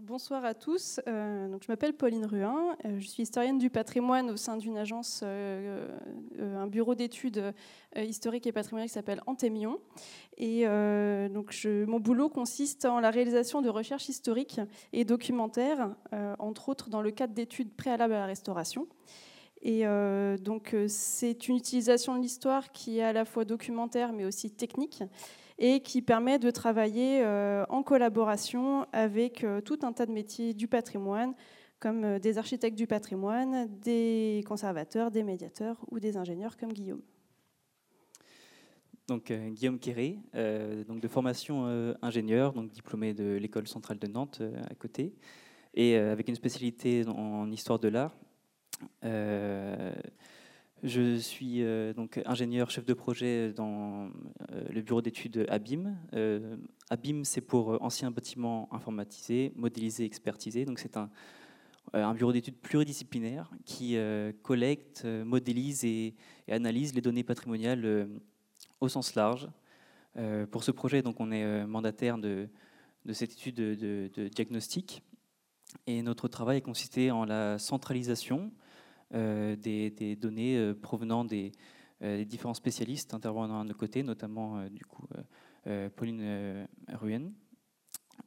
Bonsoir à tous. Euh, donc, je m'appelle Pauline Ruin. Euh, je suis historienne du patrimoine au sein d'une agence, euh, un bureau d'études historiques et patrimoniales qui s'appelle Antémion. Et mon boulot consiste en la réalisation de recherches historiques et documentaires, entre autres dans le cadre d'études préalables à la restauration. Et donc, c'est une utilisation de l'histoire qui est à la fois documentaire mais aussi technique et qui permet de travailler euh, en collaboration avec euh, tout un tas de métiers du patrimoine, comme euh, des architectes du patrimoine, des conservateurs, des médiateurs ou des ingénieurs comme Guillaume. Donc, Guillaume Quéré, donc de formation ingénieur, donc diplômé de l'école centrale de Nantes à côté, et avec une spécialité en histoire de l'art. Je suis euh, donc ingénieur chef de projet dans euh, le bureau d'études ABIM. Euh, ABIM, c'est pour anciens bâtiments informatisés, modélisés, expertisés. Donc c'est un, bureau d'études pluridisciplinaire qui collecte, modélise et, analyse les données patrimoniales au sens large. pour ce projet, donc, on est mandataire de, cette étude de, de, diagnostic. Et notre travail a consisté en la centralisation euh, des, données euh, provenant euh, des, différents spécialistes intervenant à nos côtés, notamment du coup Pauline Ruen.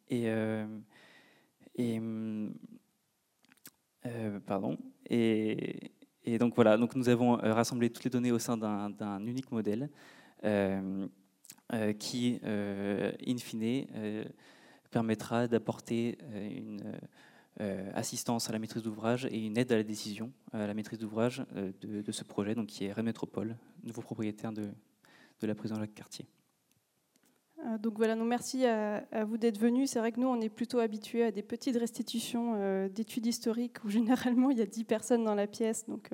Et, pardon. Et, donc voilà, donc nous avons rassemblé toutes les données au sein d'un unique modèle qui, in fine, permettra d'apporter une assistance à la maîtrise d'ouvrage et une aide à la décision, à la maîtrise d'ouvrage euh, de, ce projet, donc qui est Rennes Métropole, nouveau propriétaire de, la prison Jacques Cartier. Euh, donc voilà, donc merci à, vous d'être venus. C'est vrai que nous, on est plutôt habitués à des petites restitutions d'études historiques où généralement il y a 10 personnes dans la pièce. Donc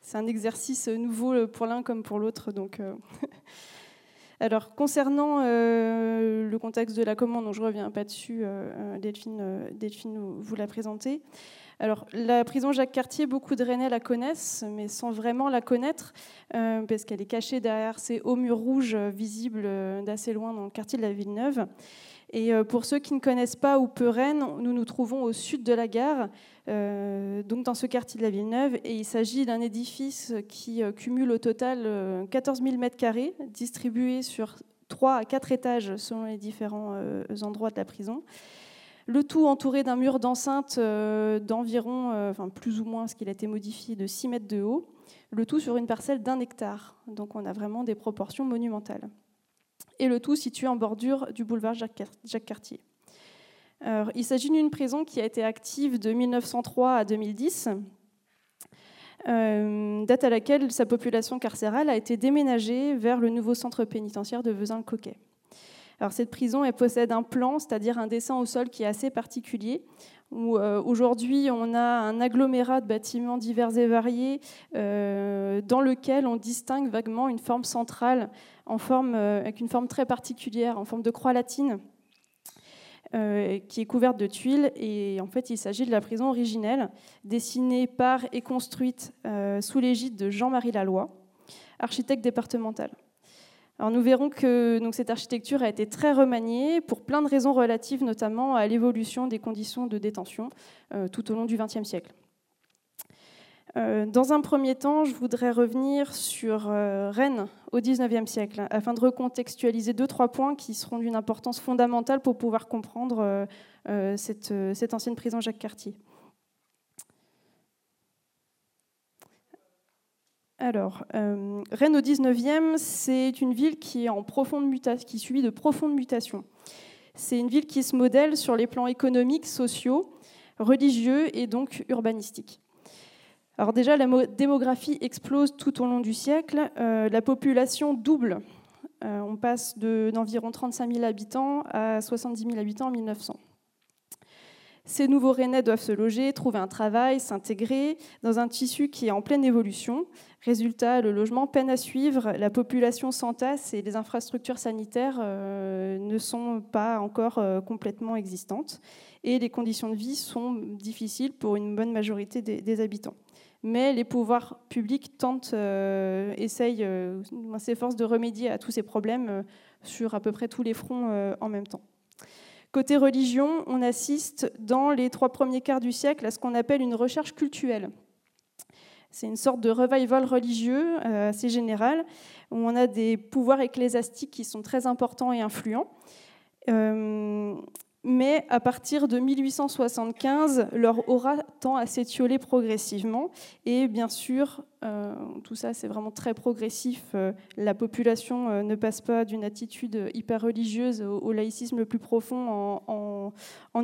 c'est un exercice nouveau pour l'un comme pour l'autre. Donc Alors, concernant euh, le contexte de la commande, dont je ne reviens pas dessus, euh, euh, Delphine, vous l'a présenté. Alors, la prison Jacques Cartier, beaucoup de Rennais la connaissent, mais sans vraiment la connaître, parce qu'elle est cachée derrière ces hauts murs rouges visibles d'assez loin dans le quartier de la Villeneuve. Et pour ceux qui ne connaissent pas ou peu Rennes, nous nous trouvons au sud de la gare, euh, donc dans ce quartier de la Villeneuve. Et il s'agit d'un édifice qui euh, cumule au total 14 000 m2, distribués sur 3 à 4 étages selon les différents euh, endroits de la prison. Le tout entouré d'un mur d'enceinte d'environ, plus ou moins ce qu'il a été modifié, de 6 mètres de haut. Le tout sur une parcelle d'un hectare. Donc on a vraiment des proportions monumentales. Et le tout situé en bordure du boulevard Jacques Cartier il s'agit d'une prison qui a été active de 1903 à 2010, euh, date à laquelle sa population carcérale a été déménagée vers le nouveau centre pénitentiaire de Vezin-le-Coquet. Alors, cette prison elle possède un plan, c'est-à-dire un dessin au sol qui est assez particulier, où euh, aujourd'hui on a un agglomérat de bâtiments divers et variés euh, dans lequel on distingue vaguement une forme centrale forme, avec une forme très particulière, en forme de croix latine, euh, qui est couverte de tuiles. Et en fait, il s'agit de la prison originelle, dessinée par et construite euh, sous l'égide de Jean-Marie Laloy, architecte départemental. Alors nous verrons que cette architecture a été très remaniée pour plein de raisons relatives notamment à l'évolution des conditions de détention euh, tout au long du XXe siècle. Euh, dans un premier temps, je voudrais revenir sur euh, Rennes au XIXe siècle, afin de recontextualiser deux, trois points qui seront d'une importance fondamentale pour pouvoir comprendre euh, cette, cette, ancienne prison Jacques Cartier. Alors, Rennes au XIXe, c'est une ville qui, est en profonde mutation, qui subit de profondes mutations. C'est une ville qui se modèle sur les plans économiques, sociaux, religieux et donc urbanistiques. Alors déjà, la démographie explose tout au long du siècle. Euh, la population double. Euh, on passe d'environ 35 000 habitants à 70 000 habitants en 1900. Ces nouveaux Rennais doivent se loger, trouver un travail, s'intégrer dans un tissu qui est en pleine évolution. Résultat, le logement peine à suivre, la population s'entasse et les infrastructures sanitaires euh, ne sont pas encore complètement existantes. Et les conditions de vie sont difficiles pour une bonne majorité des habitants mais les pouvoirs publics tentent, euh, essayent, euh, s'efforcent de remédier à tous ces problèmes euh, sur à peu près tous les fronts en même temps. Côté religion, on assiste dans les trois premiers quarts du siècle à ce qu'on appelle une recherche cultuelle. C'est une sorte de revival religieux euh, assez général, où on a des pouvoirs ecclésiastiques qui sont très importants et influents. Mais à partir de 1875, leur aura tend à s'étioler progressivement. Et bien sûr, euh, tout ça c'est vraiment très progressif. Euh, la population euh, ne passe pas d'une attitude hyper religieuse au, laïcisme le plus profond en,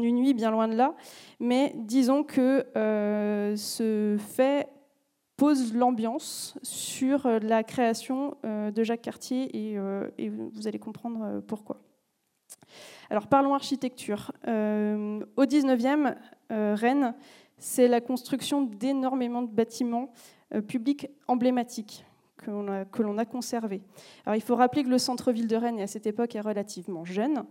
une nuit, bien loin de là. Mais disons que ce fait pose l'ambiance sur la création de Jacques Cartier et vous allez comprendre pourquoi. Alors parlons architecture. Euh, au 19e, euh, Rennes, c'est la construction d'énormément de bâtiments euh, publics emblématiques que l'on a, conservés. Alors il faut rappeler que le centre-ville de Rennes, à cette époque, est relativement jeune,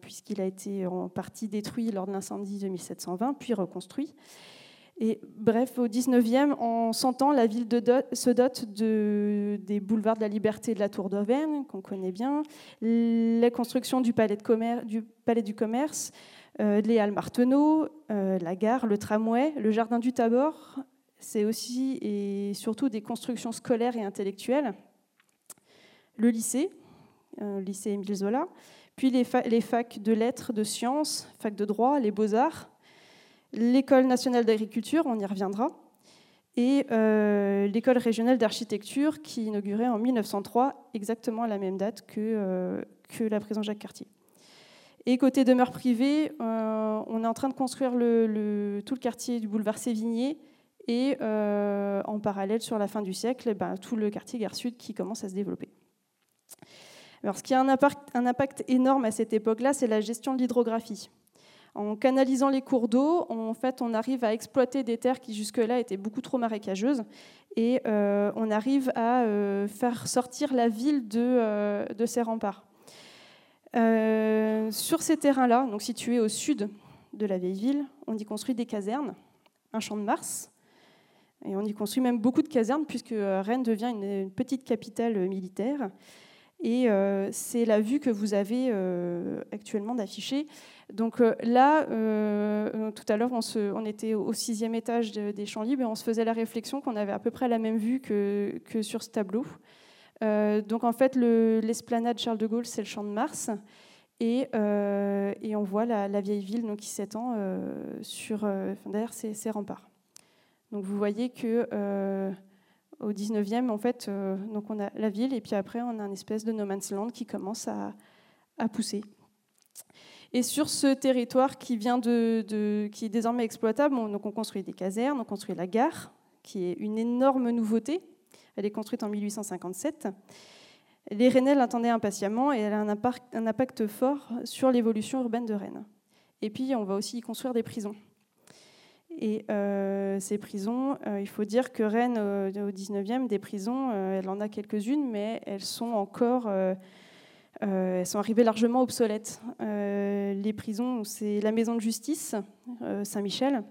puisqu'il a été en partie détruit lors de l'incendie de 1720, puis reconstruit. Bref, au 19e, en 100 ans, la ville se dote des boulevards de la Liberté de la Tour d'Auvergne, qu'on connaît bien, la construction du palais, du, Commerce, euh, les Halles Marteneau, euh, la gare, le tramway, le jardin du Tabor. C'est aussi et surtout des constructions scolaires et intellectuelles. Le lycée, euh, lycée Émile Zola, puis les, les facs de lettres, de sciences, facs de droit, les beaux-arts, l'école nationale d'agriculture, on y reviendra, et euh, l'école régionale d'architecture qui inaugurait en 1903, exactement à la même date que, euh, la prison Jacques Cartier. Et côté demeure privée, euh, on est en train de construire tout le quartier du boulevard Sévigné et en parallèle, sur la fin du siècle, eh ben, tout le quartier Gare Sud qui commence à se développer. Ce qui a un impact énorme à cette époque-là, c'est la gestion de l'hydrographie. En canalisant les cours d'eau, en fait, on arrive à exploiter des terres qui jusque-là étaient beaucoup trop marécageuses et euh, on arrive à euh, faire sortir la ville de, euh, de ses remparts. sur ces terrains-là, donc situés au sud de la vieille ville, on y construit des casernes, un champ de Mars, et on y construit même beaucoup de casernes puisque Rennes devient une petite capitale militaire. Et euh, c'est la vue que vous avez euh, actuellement d'afficher. Donc euh, là, tout à l'heure, on, était au sixième étage des Champs Libres et on se faisait la réflexion qu'on avait à peu près la même vue que, sur ce tableau. donc en fait, l'esplanade Charles de Gaulle, c'est le Champ de Mars. Et, on voit la, vieille ville donc, qui s'étend sur, derrière ces, remparts. Donc vous voyez que au 19e, en fait, euh, donc on a la ville et puis après on a une espèce de no man's land qui commence à, pousser. Et sur ce territoire qui, vient de, qui est désormais exploitable, on, donc on construit des casernes, on construit la gare, qui est une énorme nouveauté. Elle est construite en 1857. Les Rennais l'attendaient impatiemment et elle a un impact, un impact fort sur l'évolution urbaine de Rennes. Et puis on va aussi y construire des prisons. Et euh, ces prisons, euh, il faut dire que Rennes, euh, au 19e, des prisons, elle en a quelques-unes, mais elles sont encore, elles sont arrivées largement obsolètes. les prisons, c'est la maison de justice, Saint-Michel,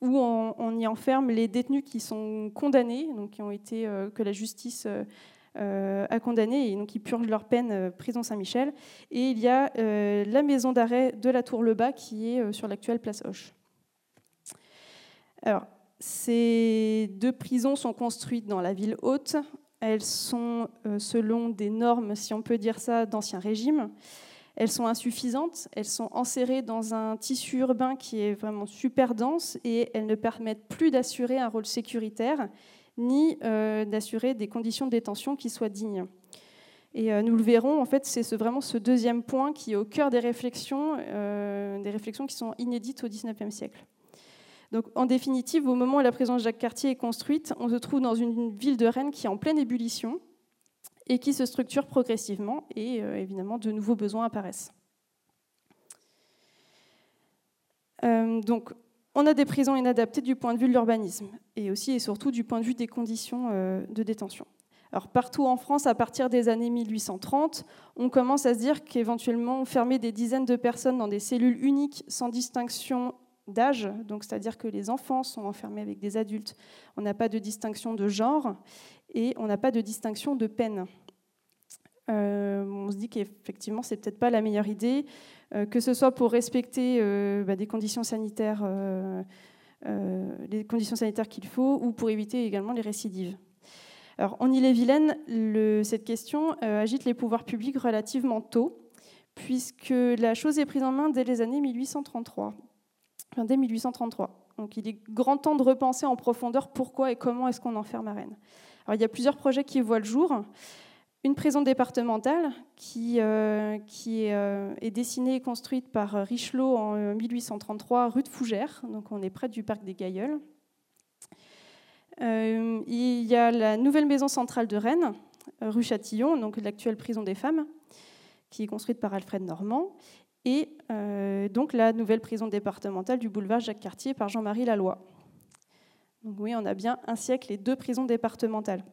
où on, y enferme les détenus qui sont condamnés, qui ont été, que la justice a condamnés et donc ils purgent leur peine, prison Saint-Michel. Et il y a la maison d'arrêt de la Tour-le-Bas qui est sur l'actuelle place Hoche. Alors, ces deux prisons sont construites dans la ville haute. Elles sont euh, selon des normes, si on peut dire ça, d'ancien régime. Elles sont insuffisantes, elles sont enserrées dans un tissu urbain qui est vraiment super dense et elles ne permettent plus d'assurer un rôle sécuritaire ni euh, d'assurer des conditions de détention qui soient dignes. Et euh, nous le verrons, en fait, c'est vraiment ce deuxième point qui est au cœur des réflexions, des réflexions qui sont inédites au XIXe siècle. Donc, en définitive, au moment où la prison Jacques Cartier est construite, on se trouve dans une ville de Rennes qui est en pleine ébullition et qui se structure progressivement, et euh, évidemment, de nouveaux besoins apparaissent. Euh, donc, on a des prisons inadaptées du point de vue de l'urbanisme, et aussi et surtout du point de vue des conditions euh, de détention. Alors partout en France, à partir des années 1830, on commence à se dire qu'éventuellement fermer des dizaines de personnes dans des cellules uniques sans distinction d'âge, donc c'est-à-dire que les enfants sont enfermés avec des adultes. On n'a pas de distinction de genre et on n'a pas de distinction de peine. on se dit qu'effectivement, c'est peut-être pas la meilleure idée, que ce soit pour respecter bah, des conditions sanitaires, les conditions sanitaires qu'il faut, ou pour éviter également les récidives. Alors, en Ille-et-Vilaine, cette question agite les pouvoirs publics relativement tôt, puisque la chose est prise en main dès les années 1833. Dès 1833. Donc il est grand temps de repenser en profondeur pourquoi et comment est-ce qu'on enferme à Rennes. Alors, il y a plusieurs projets qui voient le jour. Une prison départementale qui, euh, qui euh, est, dessinée et construite par Richelot en 1833, rue de Fougères, donc on est près du parc des Gailleuls. Euh, il y a la nouvelle maison centrale de Rennes, rue Châtillon, donc l'actuelle prison des femmes, qui est construite par Alfred Normand et euh, donc la nouvelle prison départementale du boulevard Jacques-Cartier par Jean-Marie Laloy. Donc oui, on a bien un siècle et deux prisons départementales.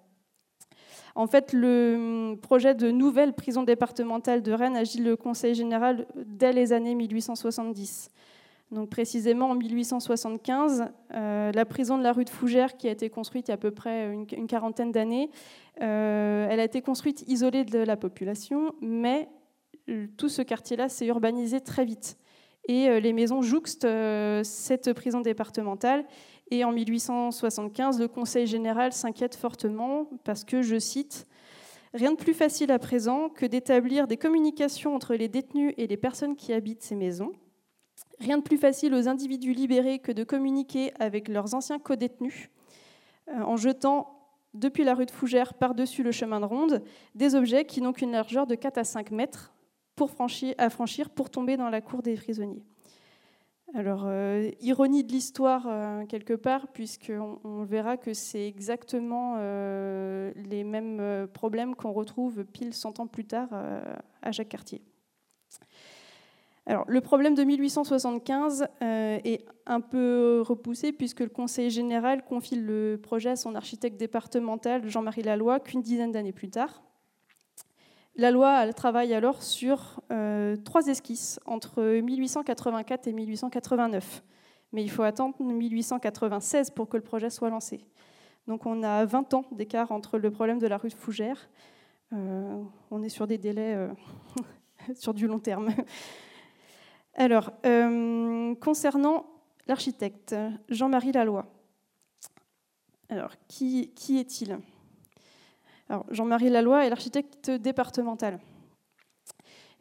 En fait, le projet de nouvelle prison départementale de Rennes agit le Conseil général dès les années 1870. Donc précisément en 1875, euh, la prison de la rue de Fougères, qui a été construite il y a à peu près une, quarantaine d'années, euh, elle a été construite isolée de la population, mais tout ce quartier-là s'est urbanisé très vite. Et euh, les maisons jouxtent euh, cette prison départementale. Et en 1875, le Conseil général s'inquiète fortement parce que, je cite, Rien de plus facile à présent que d'établir des communications entre les détenus et les personnes qui habitent ces maisons. Rien de plus facile aux individus libérés que de communiquer avec leurs anciens co-détenus euh, en jetant depuis la rue de Fougères par-dessus le chemin de ronde des objets qui n'ont qu'une largeur de 4 à 5 mètres, pour à franchir pour tomber dans la cour des prisonniers. Alors, euh, ironie de l'histoire euh, quelque part, puisqu'on on verra que c'est exactement euh, les mêmes problèmes qu'on retrouve pile 100 ans plus tard à Jacques Cartier. Alors, le problème de 1875 est un peu repoussé puisque le Conseil général confie le projet à son architecte départemental Jean-Marie Laloy qu'une dizaine d'années plus tard. La loi travaille alors sur euh, trois esquisses entre 1884 et 1889. Mais il faut attendre 1896 pour que le projet soit lancé. Donc on a 20 ans d'écart entre le problème de la rue de Fougères. Euh, on est sur des délais euh, sur du long terme. Alors, concernant l'architecte Jean-Marie Laloy, alors qui est-il? Jean-Marie Laloy est l'architecte départemental.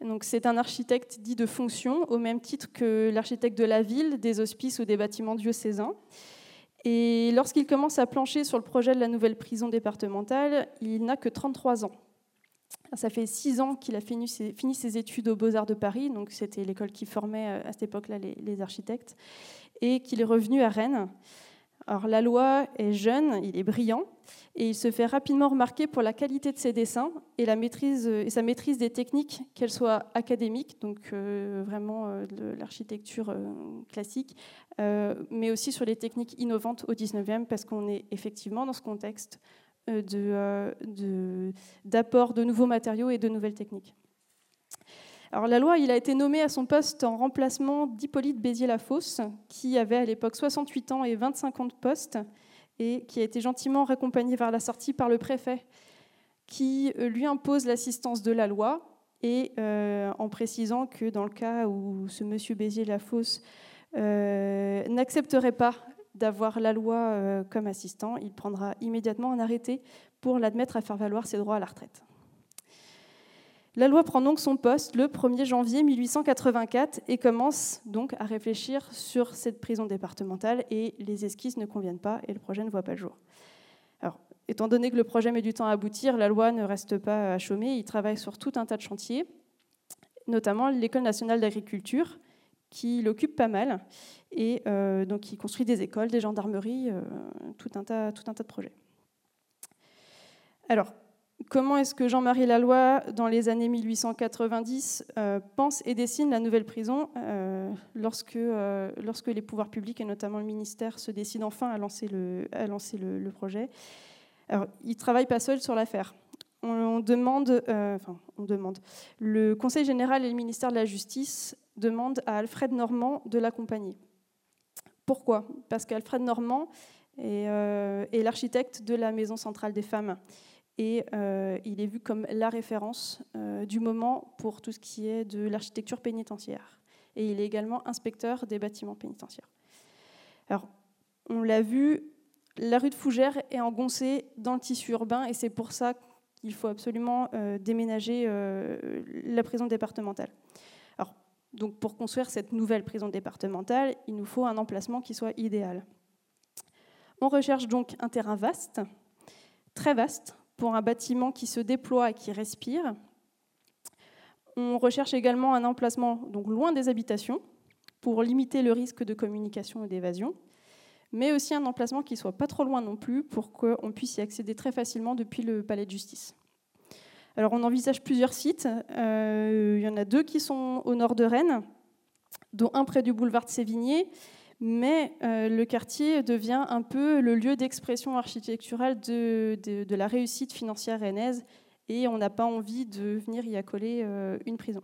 Donc, c'est un architecte dit de fonction, au même titre que l'architecte de la ville, des hospices ou des bâtiments diocésains. Et lorsqu'il commence à plancher sur le projet de la nouvelle prison départementale, il n'a que 33 ans. Ça fait six ans qu'il a fini ses, études aux Beaux-Arts de Paris, donc c'était l'école qui formait euh, à cette époque-là les, architectes, et qu'il est revenu à Rennes. Alors, la loi est jeune, il est brillant, et il se fait rapidement remarquer pour la qualité de ses dessins et, et sa maîtrise des techniques, qu'elles soient académiques, donc euh, vraiment euh, de l'architecture euh, classique, mais aussi sur les techniques innovantes au 19e, parce qu'on est effectivement dans ce contexte d'apport de nouveaux matériaux et de nouvelles techniques. Alors la loi, il a été nommé à son poste en remplacement d'Hippolyte Béziers-Lafosse, qui avait à l'époque 68 ans et 25 ans de poste, et qui a été gentiment raccompagné vers la sortie par le préfet, qui euh, lui impose l'assistance de la loi, et euh, en précisant que dans le cas où ce monsieur Béziers-Lafosse euh, n'accepterait pas d'avoir la loi comme assistant, il prendra immédiatement un arrêté pour l'admettre à faire valoir ses droits à la retraite. La loi prend donc son poste le 1er janvier 1884 et commence donc à réfléchir sur cette prison départementale et les esquisses ne conviennent pas et le projet ne voit pas le jour. Alors, étant donné que le projet met du temps à aboutir, la loi ne reste pas à chômer, il travaille sur tout un tas de chantiers, notamment l'École nationale d'agriculture qui l'occupe pas mal et euh, donc qui construit des écoles, des gendarmeries, euh, tout, un tas, tout un tas de projets. Alors, comment est-ce que Jean-Marie Laloy, dans les années 1890, euh, pense et dessine la nouvelle prison euh, lorsque, euh, lorsque les pouvoirs publics, et notamment le ministère, se décident enfin à lancer le, projet? Alors, il ne travaille pas seul sur l'affaire. On, demande, on demande, le Conseil général et le ministère de la Justice demandent à Alfred Normand de l'accompagner. Pourquoi? Parce qu'Alfred Normand est l'architecte de la Maison centrale des femmes et il est vu comme la référence du moment pour tout ce qui est de l'architecture pénitentiaire. Et il est également inspecteur des bâtiments pénitentiaires. Alors, on l'a vu, la rue de Fougères est engoncée dans le tissu urbain et c'est pour ça qu'il faut absolument euh, déménager euh, la prison départementale. Alors, donc pour construire cette nouvelle prison départementale, il nous faut un emplacement qui soit idéal. On recherche donc un terrain vaste, très vaste, pour un bâtiment qui se déploie et qui respire. On recherche également un emplacement donc loin des habitations pour limiter le risque de communication et d'évasion mais aussi un emplacement qui soit pas trop loin non plus pour qu'on puisse y accéder très facilement depuis le palais de justice. Alors on envisage plusieurs sites. Euh, il y en a deux qui sont au nord de Rennes, dont un près du boulevard de Sévigné, mais euh, le quartier devient un peu le lieu d'expression architecturale de, la réussite financière rennaise et on n'a pas envie de venir y accoler euh, une prison.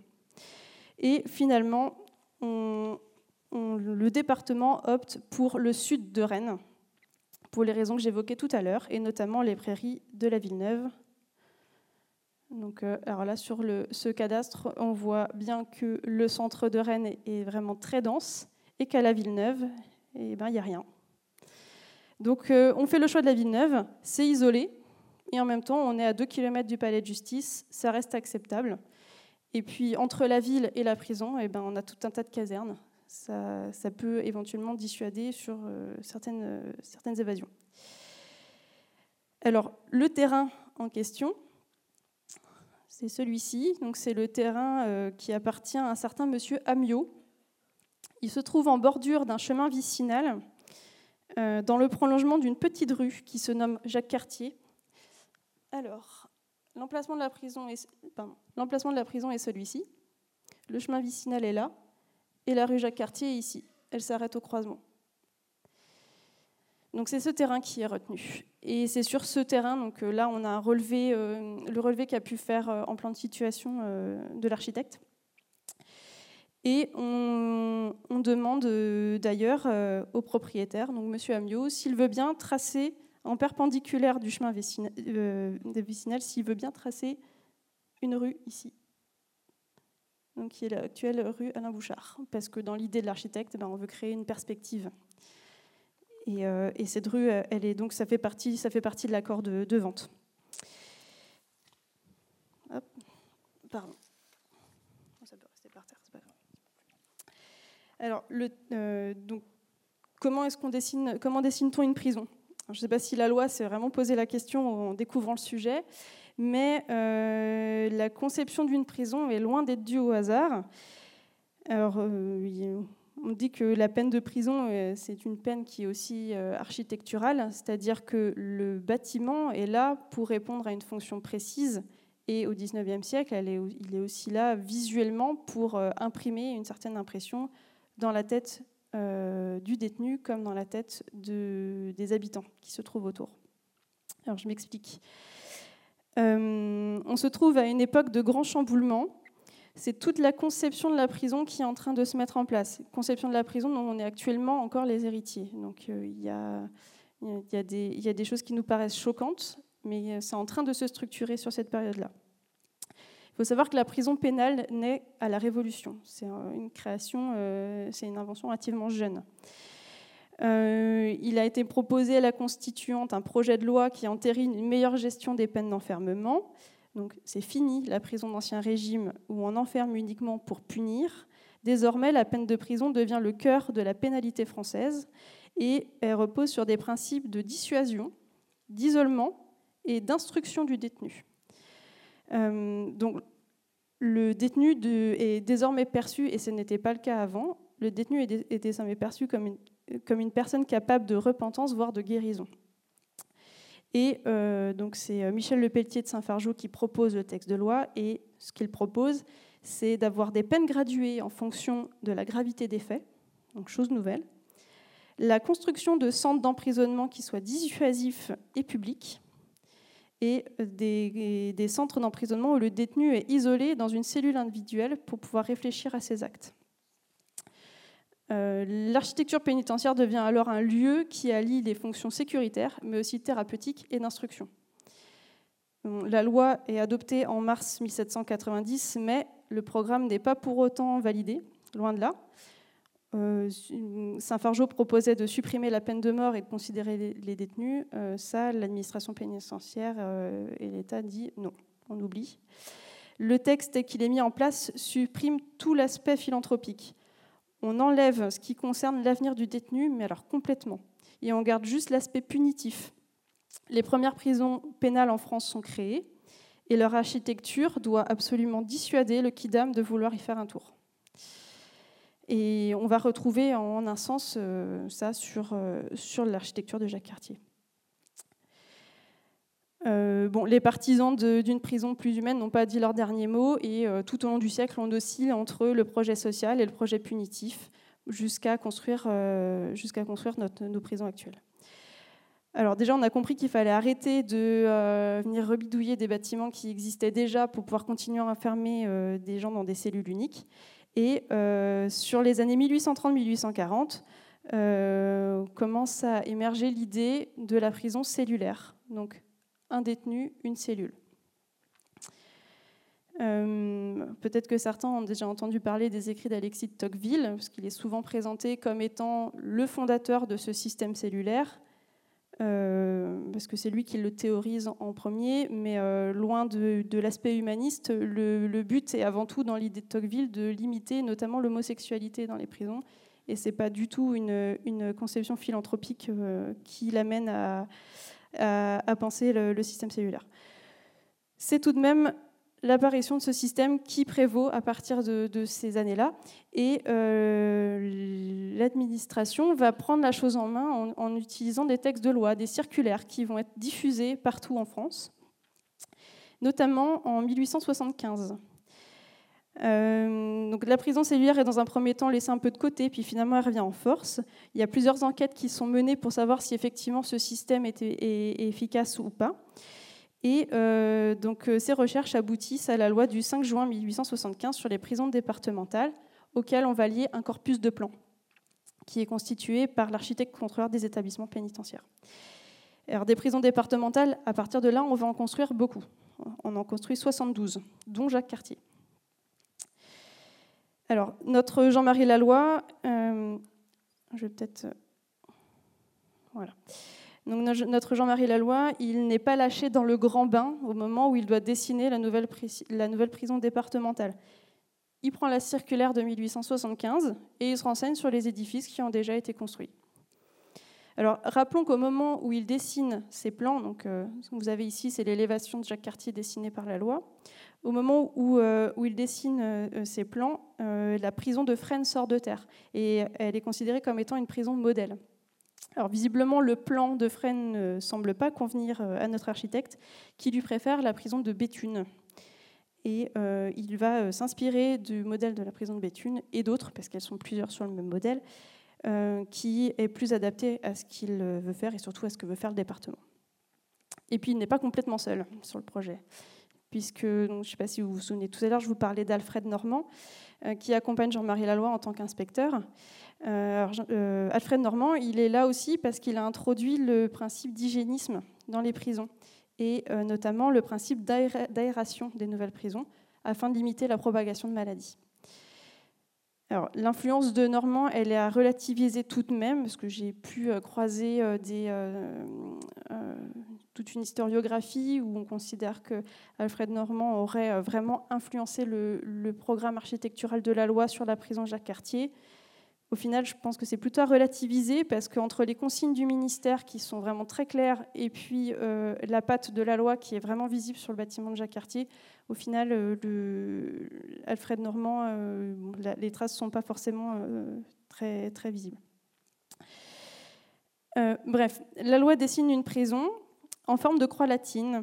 Et finalement, le département opte pour le sud de Rennes, pour les raisons que j'évoquais tout à l'heure, et notamment les prairies de la Villeneuve. Euh, alors là, sur ce cadastre, on voit bien que le centre de Rennes est vraiment très dense, et qu'à la Villeneuve, eh ben, il n'y a rien. Donc, euh, on fait le choix de la Villeneuve, c'est isolé, et en même temps, on est à 2 km du palais de justice, ça reste acceptable. Et puis, entre la ville et la prison, eh ben, on a tout un tas de casernes ça, peut éventuellement dissuader sur euh, certaines, euh, certaines évasions. Alors, le terrain en question, c'est celui-ci. Donc, c'est le terrain qui appartient à un certain monsieur Amiot. Il se trouve en bordure d'un chemin vicinal, dans le prolongement d'une petite rue qui se nomme Jacques Cartier. Alors, l'emplacement de la prison est, celui-ci. Le chemin vicinal est là. Et la rue Jacques-Cartier est ici. Elle s'arrête au croisement. Donc c'est ce terrain qui est retenu. Et c'est sur ce terrain, donc euh, là on a relevé, euh, le relevé qu'a pu faire euh, en plan de situation de l'architecte. Et on, demande d'ailleurs au propriétaire, donc Monsieur Amiot, s'il veut bien tracer en perpendiculaire du chemin vicinal, vicinal s'il veut bien tracer une rue ici donc qui est l'actuelle rue Alain Bouchard, parce que dans l'idée de l'architecte, ben, on veut créer une perspective. Et, euh, cette rue, elle est donc ça fait partie, ça fait partie de l'accord de, vente. Pardon. Oh, ça peut rester par terre, c'est pas grave. Alors, euh, donc, comment est-ce qu'on dessine, comment dessine-t-on une prison? Je ne sais pas si la loi s'est vraiment posé la question en découvrant le sujet mais euh, la conception d'une prison est loin d'être due au hasard. Alors, euh, on dit que la peine de prison, c'est une peine qui est aussi architecturale, c'est-à-dire que le bâtiment est là pour répondre à une fonction précise. Et au XIXe siècle, il est aussi là visuellement pour imprimer une certaine impression dans la tête du détenu comme dans la tête des habitants qui se trouvent autour. Alors je m'explique. Euh, on se trouve à une époque de grand chamboulement. C'est toute la conception de la prison qui est en train de se mettre en place. Conception de la prison dont on est actuellement encore les héritiers. Donc euh, il y, a des choses qui nous paraissent choquantes, mais c'est en train de se structurer sur cette période-là. Il faut savoir que la prison pénale naît à la Révolution. C'est une création, euh, c'est une invention relativement jeune. Euh, il a été proposé à la constituante un projet de loi qui entérine une meilleure gestion des peines d'enfermement. Donc c'est fini la prison d'ancien régime où on enferme uniquement pour punir. Désormais, la peine de prison devient le cœur de la pénalité française et elle repose sur des principes de dissuasion, d'isolement et d'instruction du détenu. Euh, donc le détenu est désormais perçu, et ce n'était pas le cas avant, le détenu est désormais perçu comme une personne capable de repentance, voire de guérison. Et euh, donc c'est euh, Michel Lepelletier de Saint-Fargeau qui propose le texte de loi, et ce qu'il propose, c'est d'avoir des peines graduées en fonction de la gravité des faits, donc chose nouvelle, la construction de centres d'emprisonnement qui soient dissuasifs et publics, et des, des centres d'emprisonnement où le détenu est isolé dans une cellule individuelle pour pouvoir réfléchir à ses actes. Euh, l'architecture pénitentiaire devient alors un lieu qui allie les fonctions sécuritaires, mais aussi thérapeutiques et d'instruction. La loi est adoptée en mars 1790, mais le programme n'est pas pour autant validé, loin de là. Euh, Saint-Fargeau proposait de supprimer la peine de mort et de considérer les détenus. Euh, ça, l'administration pénitentiaire euh, et l'État dit non, on oublie. Le texte qu'il est mis en place supprime tout l'aspect philanthropique. On enlève ce qui concerne l'avenir du détenu, mais alors complètement. Et on garde juste l'aspect punitif. Les premières prisons pénales en France sont créées et leur architecture doit absolument dissuader le kidam de vouloir y faire un tour. Et on va retrouver en un sens euh, ça sur, euh, sur l'architecture de Jacques Cartier. Euh, bon, les partisans d'une prison plus humaine n'ont pas dit leur dernier mot et tout au long du siècle, on oscille entre le projet social et le projet punitif jusqu'à construire, jusqu'à construire nos prisons actuelles. Alors déjà, on a compris qu'il fallait arrêter de venir rebidouiller des bâtiments qui existaient déjà pour pouvoir continuer à enfermer des gens dans des cellules uniques. Et euh, sur les années 1830-1840, euh, commence à émerger l'idée de la prison cellulaire. Donc, un détenu, une cellule. Euh, peut-être que certains ont déjà entendu parler des écrits d'Alexis de Tocqueville, parce qu'il est souvent présenté comme étant le fondateur de ce système cellulaire. Euh, parce que c'est lui qui le théorise en premier, mais euh, loin de, l'aspect humaniste, le, but est avant tout dans l'idée de Tocqueville de limiter notamment l'homosexualité dans les prisons, et c'est pas du tout une, conception philanthropique euh, qui l'amène à, penser le système cellulaire. C'est tout de même l'apparition de ce système qui prévaut à partir de, ces années-là. Et euh, l'administration va prendre la chose en main en, utilisant des textes de loi, des circulaires qui vont être diffusés partout en France, notamment en 1875. Euh, donc la prison cellulaire est dans un premier temps laissée un peu de côté, puis finalement elle revient en force. Il y a plusieurs enquêtes qui sont menées pour savoir si effectivement ce système était, est efficace ou pas. Et euh, donc, euh, ces recherches aboutissent à la loi du 5 juin 1875 sur les prisons départementales, auxquelles on va lier un corpus de plans, qui est constitué par l'architecte contrôleur des établissements pénitentiaires. Alors, des prisons départementales, à partir de là, on va en construire beaucoup. On en construit 72, dont Jacques Cartier. Alors, notre Jean-Marie Laloy, euh, je vais peut-être. Voilà. Notre Jean-Marie Laloy, il n'est pas lâché dans le grand bain au moment où il doit dessiner la nouvelle, prison départementale. Il prend la circulaire de 1875 et il se renseigne sur les édifices qui ont déjà été construits. Alors, rappelons qu'au moment où il dessine ces plans, donc euh, ce que vous avez ici, c'est l'élévation de Jacques Cartier dessinée par la loi. Au moment où, euh, il dessine euh, ces plans, la prison de Fresnes sort de terre et elle est considérée comme étant une prison modèle. Alors visiblement, le plan de Fresnes ne semble pas convenir euh, à notre architecte, qui lui préfère la prison de Béthune. Et euh, il va euh, s'inspirer du modèle de la prison de Béthune et d'autres, parce qu'elles sont plusieurs sur le même modèle, qui est plus adapté à ce qu'il veut faire et surtout à ce que veut faire le département. Et puis il n'est pas complètement seul sur le projet, puisque, je ne sais pas si vous vous souvenez, tout à l'heure je vous parlais d'Alfred Normand, qui accompagne Jean-Marie Laloy en tant qu'inspecteur. Euh, euh, Alfred Normand, il est là aussi parce qu'il a introduit le principe d'hygiénisme dans les prisons et euh, notamment le principe d'aération des nouvelles prisons afin de limiter la propagation de maladies. L'influence de Normand, elle est à relativiser tout de même, parce que j'ai pu croiser toute une historiographie où on considère que Alfred Normand aurait vraiment influencé le, programme architectural de la loi sur la prison Jacques Cartier. Au final, je pense que c'est plutôt à relativiser parce qu'entre les consignes du ministère qui sont vraiment très claires et puis euh, la patte de la loi qui est vraiment visible sur le bâtiment de Jacques Cartier, au final, euh, Alfred Normand, euh, les traces ne sont pas forcément très, très visibles. bref, la loi dessine une prison en forme de croix latine,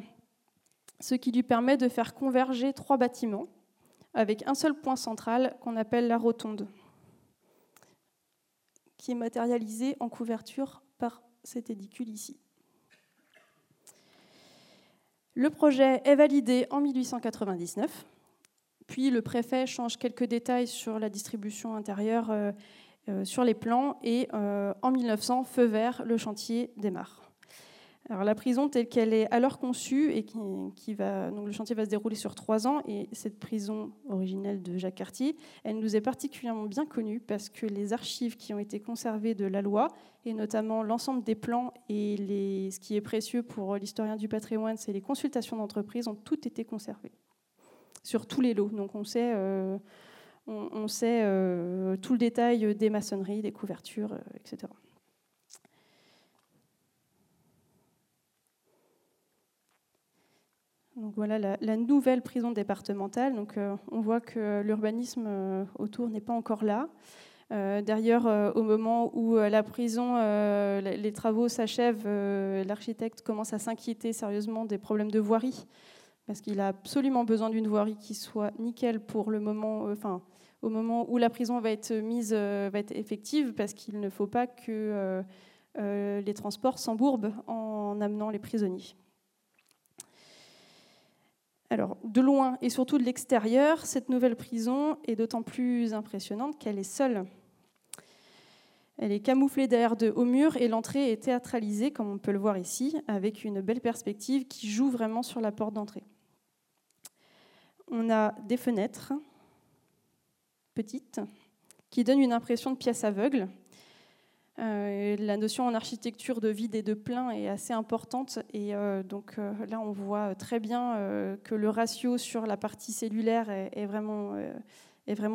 ce qui lui permet de faire converger trois bâtiments avec un seul point central qu'on appelle la rotonde qui est matérialisé en couverture par cet édicule ici. Le projet est validé en 1899, puis le préfet change quelques détails sur la distribution intérieure euh, euh, sur les plans, et euh, en 1900, feu vert, le chantier démarre. Alors la prison telle qu'elle est alors conçue et qui, va donc le chantier va se dérouler sur trois ans et cette prison originelle de Jacques Cartier, elle nous est particulièrement bien connue parce que les archives qui ont été conservées de la loi et notamment l'ensemble des plans et les, ce qui est précieux pour l'historien du patrimoine, c'est les consultations d'entreprise ont toutes été conservées sur tous les lots. Donc on sait euh, on, sait euh, tout le détail des maçonneries, des couvertures, euh, etc. Donc voilà la, nouvelle prison départementale. Euh, on voit que l'urbanisme euh, autour n'est pas encore là. Euh, D'ailleurs, au moment où la prison, les travaux s'achèvent, l'architecte commence à s'inquiéter sérieusement des problèmes de voirie, parce qu'il a absolument besoin d'une voirie qui soit nickel pour le moment, enfin, au moment où la prison va être mise, va être effective, parce qu'il ne faut pas que les transports s'embourbent en amenant les prisonniers. Alors, de loin et surtout de l'extérieur, cette nouvelle prison est d'autant plus impressionnante qu'elle est seule. Elle est camouflée derrière de hauts murs et l'entrée est théâtralisée, comme on peut le voir ici, avec une belle perspective qui joue vraiment sur la porte d'entrée. On a des fenêtres petites qui donnent une impression de pièce aveugle la notion en architecture de vide et de plein est assez importante. Et euh, donc euh, là, on voit très bien que le ratio sur la partie cellulaire est, vraiment,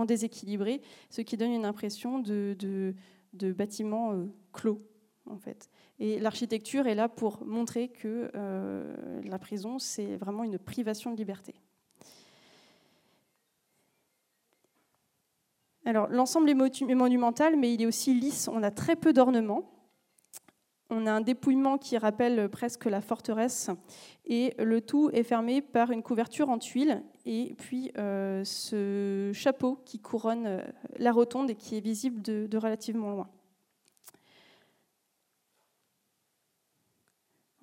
déséquilibré, ce qui donne une impression de, de, bâtiment clos, en fait. Et l'architecture est là pour montrer que la prison, c'est vraiment une privation de liberté. Alors, l'ensemble est monumental, mais il est aussi lisse. On a très peu d'ornements. On a un dépouillement qui rappelle presque la forteresse. Et le tout est fermé par une couverture en tuiles. Et puis, euh, ce chapeau qui couronne euh, la rotonde et qui est visible de, relativement loin.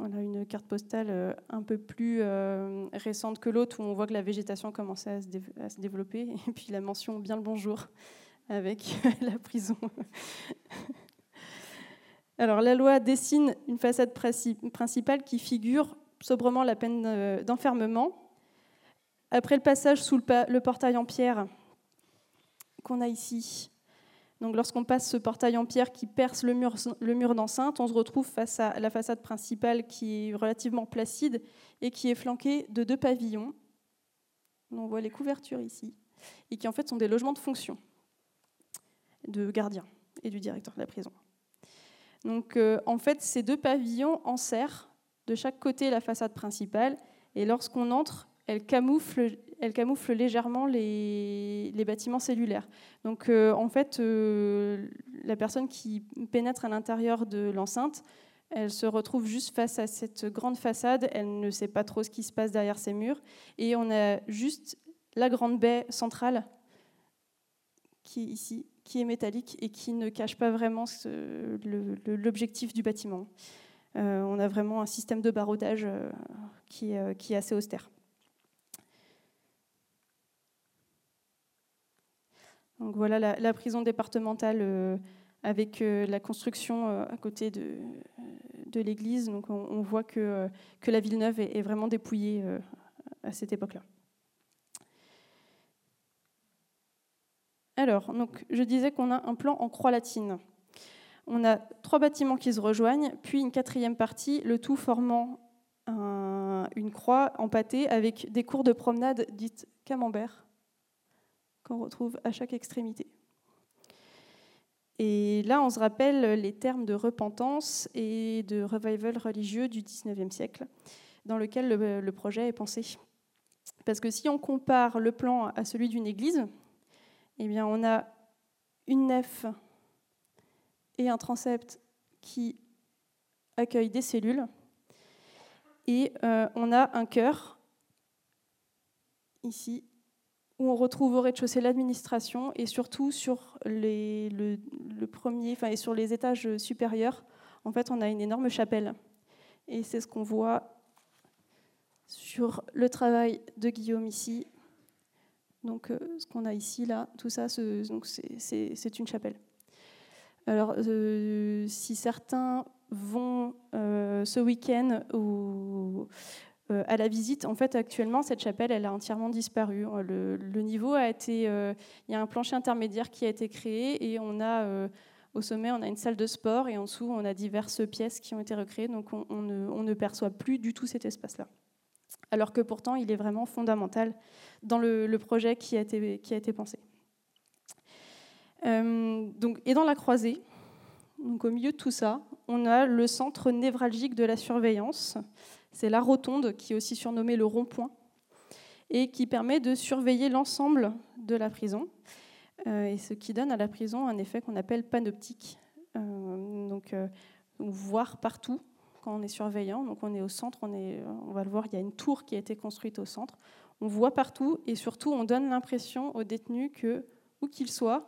On a une carte postale euh, un peu plus récente que l'autre où on voit que la végétation commençait à se, à se, développer. Et puis la mention bien le bonjour avec la prison. Alors la loi dessine une façade principale qui figure sobrement la peine euh, d'enfermement. Après le passage sous le portail en pierre qu'on a ici, lorsqu'on passe ce portail en pierre qui perce le mur, d'enceinte, on se retrouve face à la façade principale qui est relativement placide et qui est flanquée de deux pavillons. On voit les couvertures ici, et qui en fait sont des logements de fonction de gardien et du directeur de la prison. Donc euh, en fait, ces deux pavillons enserrent de chaque côté la façade principale et lorsqu'on entre, elles camouflent, elles camouflent légèrement les, bâtiments cellulaires. Donc euh, en fait, euh, la personne qui pénètre à l'intérieur de l'enceinte, elle se retrouve juste face à cette grande façade, elle ne sait pas trop ce qui se passe derrière ces murs et on a juste la grande baie centrale qui est ici qui est métallique et qui ne cache pas vraiment l'objectif du bâtiment. Euh, on a vraiment un système de baroudage euh, qui, qui, est assez austère. Donc voilà la, prison départementale avec la construction à côté de, l'église. On, voit que, la ville neuve est vraiment dépouillée à cette époque-là. Alors, donc, je disais qu'on a un plan en croix latine. On a trois bâtiments qui se rejoignent, puis une quatrième partie, le tout formant une croix empâtée avec des cours de promenade dites camembert, retrouve à chaque extrémité. Et là, on se rappelle les termes de repentance et de revival religieux du XIXe siècle, dans lequel le projet est pensé. Parce que si on compare le plan à celui d'une église, eh bien, on a une nef et un transept qui accueillent des cellules. Et euh, on a un cœur, ici, où on retrouve au rez-de-chaussée l'administration et surtout sur les, le, premier, enfin, et sur les étages supérieurs, en fait, on a une énorme chapelle. Et c'est ce qu'on voit sur le travail de Guillaume ici, donc, euh, ce qu'on a ici, là, tout ça, c'est une chapelle. Alors, euh, si certains vont ce week-end à la visite, en fait, actuellement, cette chapelle, elle a entièrement disparu. Le, niveau a été, il y a un plancher intermédiaire qui a été créé et on a au sommet, on a une salle de sport et en dessous, on a diverses pièces qui ont été recréées. Donc, on, ne, perçoit plus du tout cet espace-là. Alors que pourtant, il est vraiment fondamental dans le, projet qui a été, qui a été pensé. Euh, donc, et dans la croisée, donc au milieu de tout ça, on a le centre névralgique de la surveillance. C'est la rotonde, qui est aussi surnommée le rond-point, et qui permet de surveiller l'ensemble de la prison. Euh, et ce qui donne à la prison un effet qu'on appelle panoptique. Euh, donc, euh, voir partout quand on est surveillant. Donc, on est au centre, on, va le voir, il y a une tour qui a été construite au centre. On voit partout et surtout, on donne l'impression aux détenus que, où qu'il soit,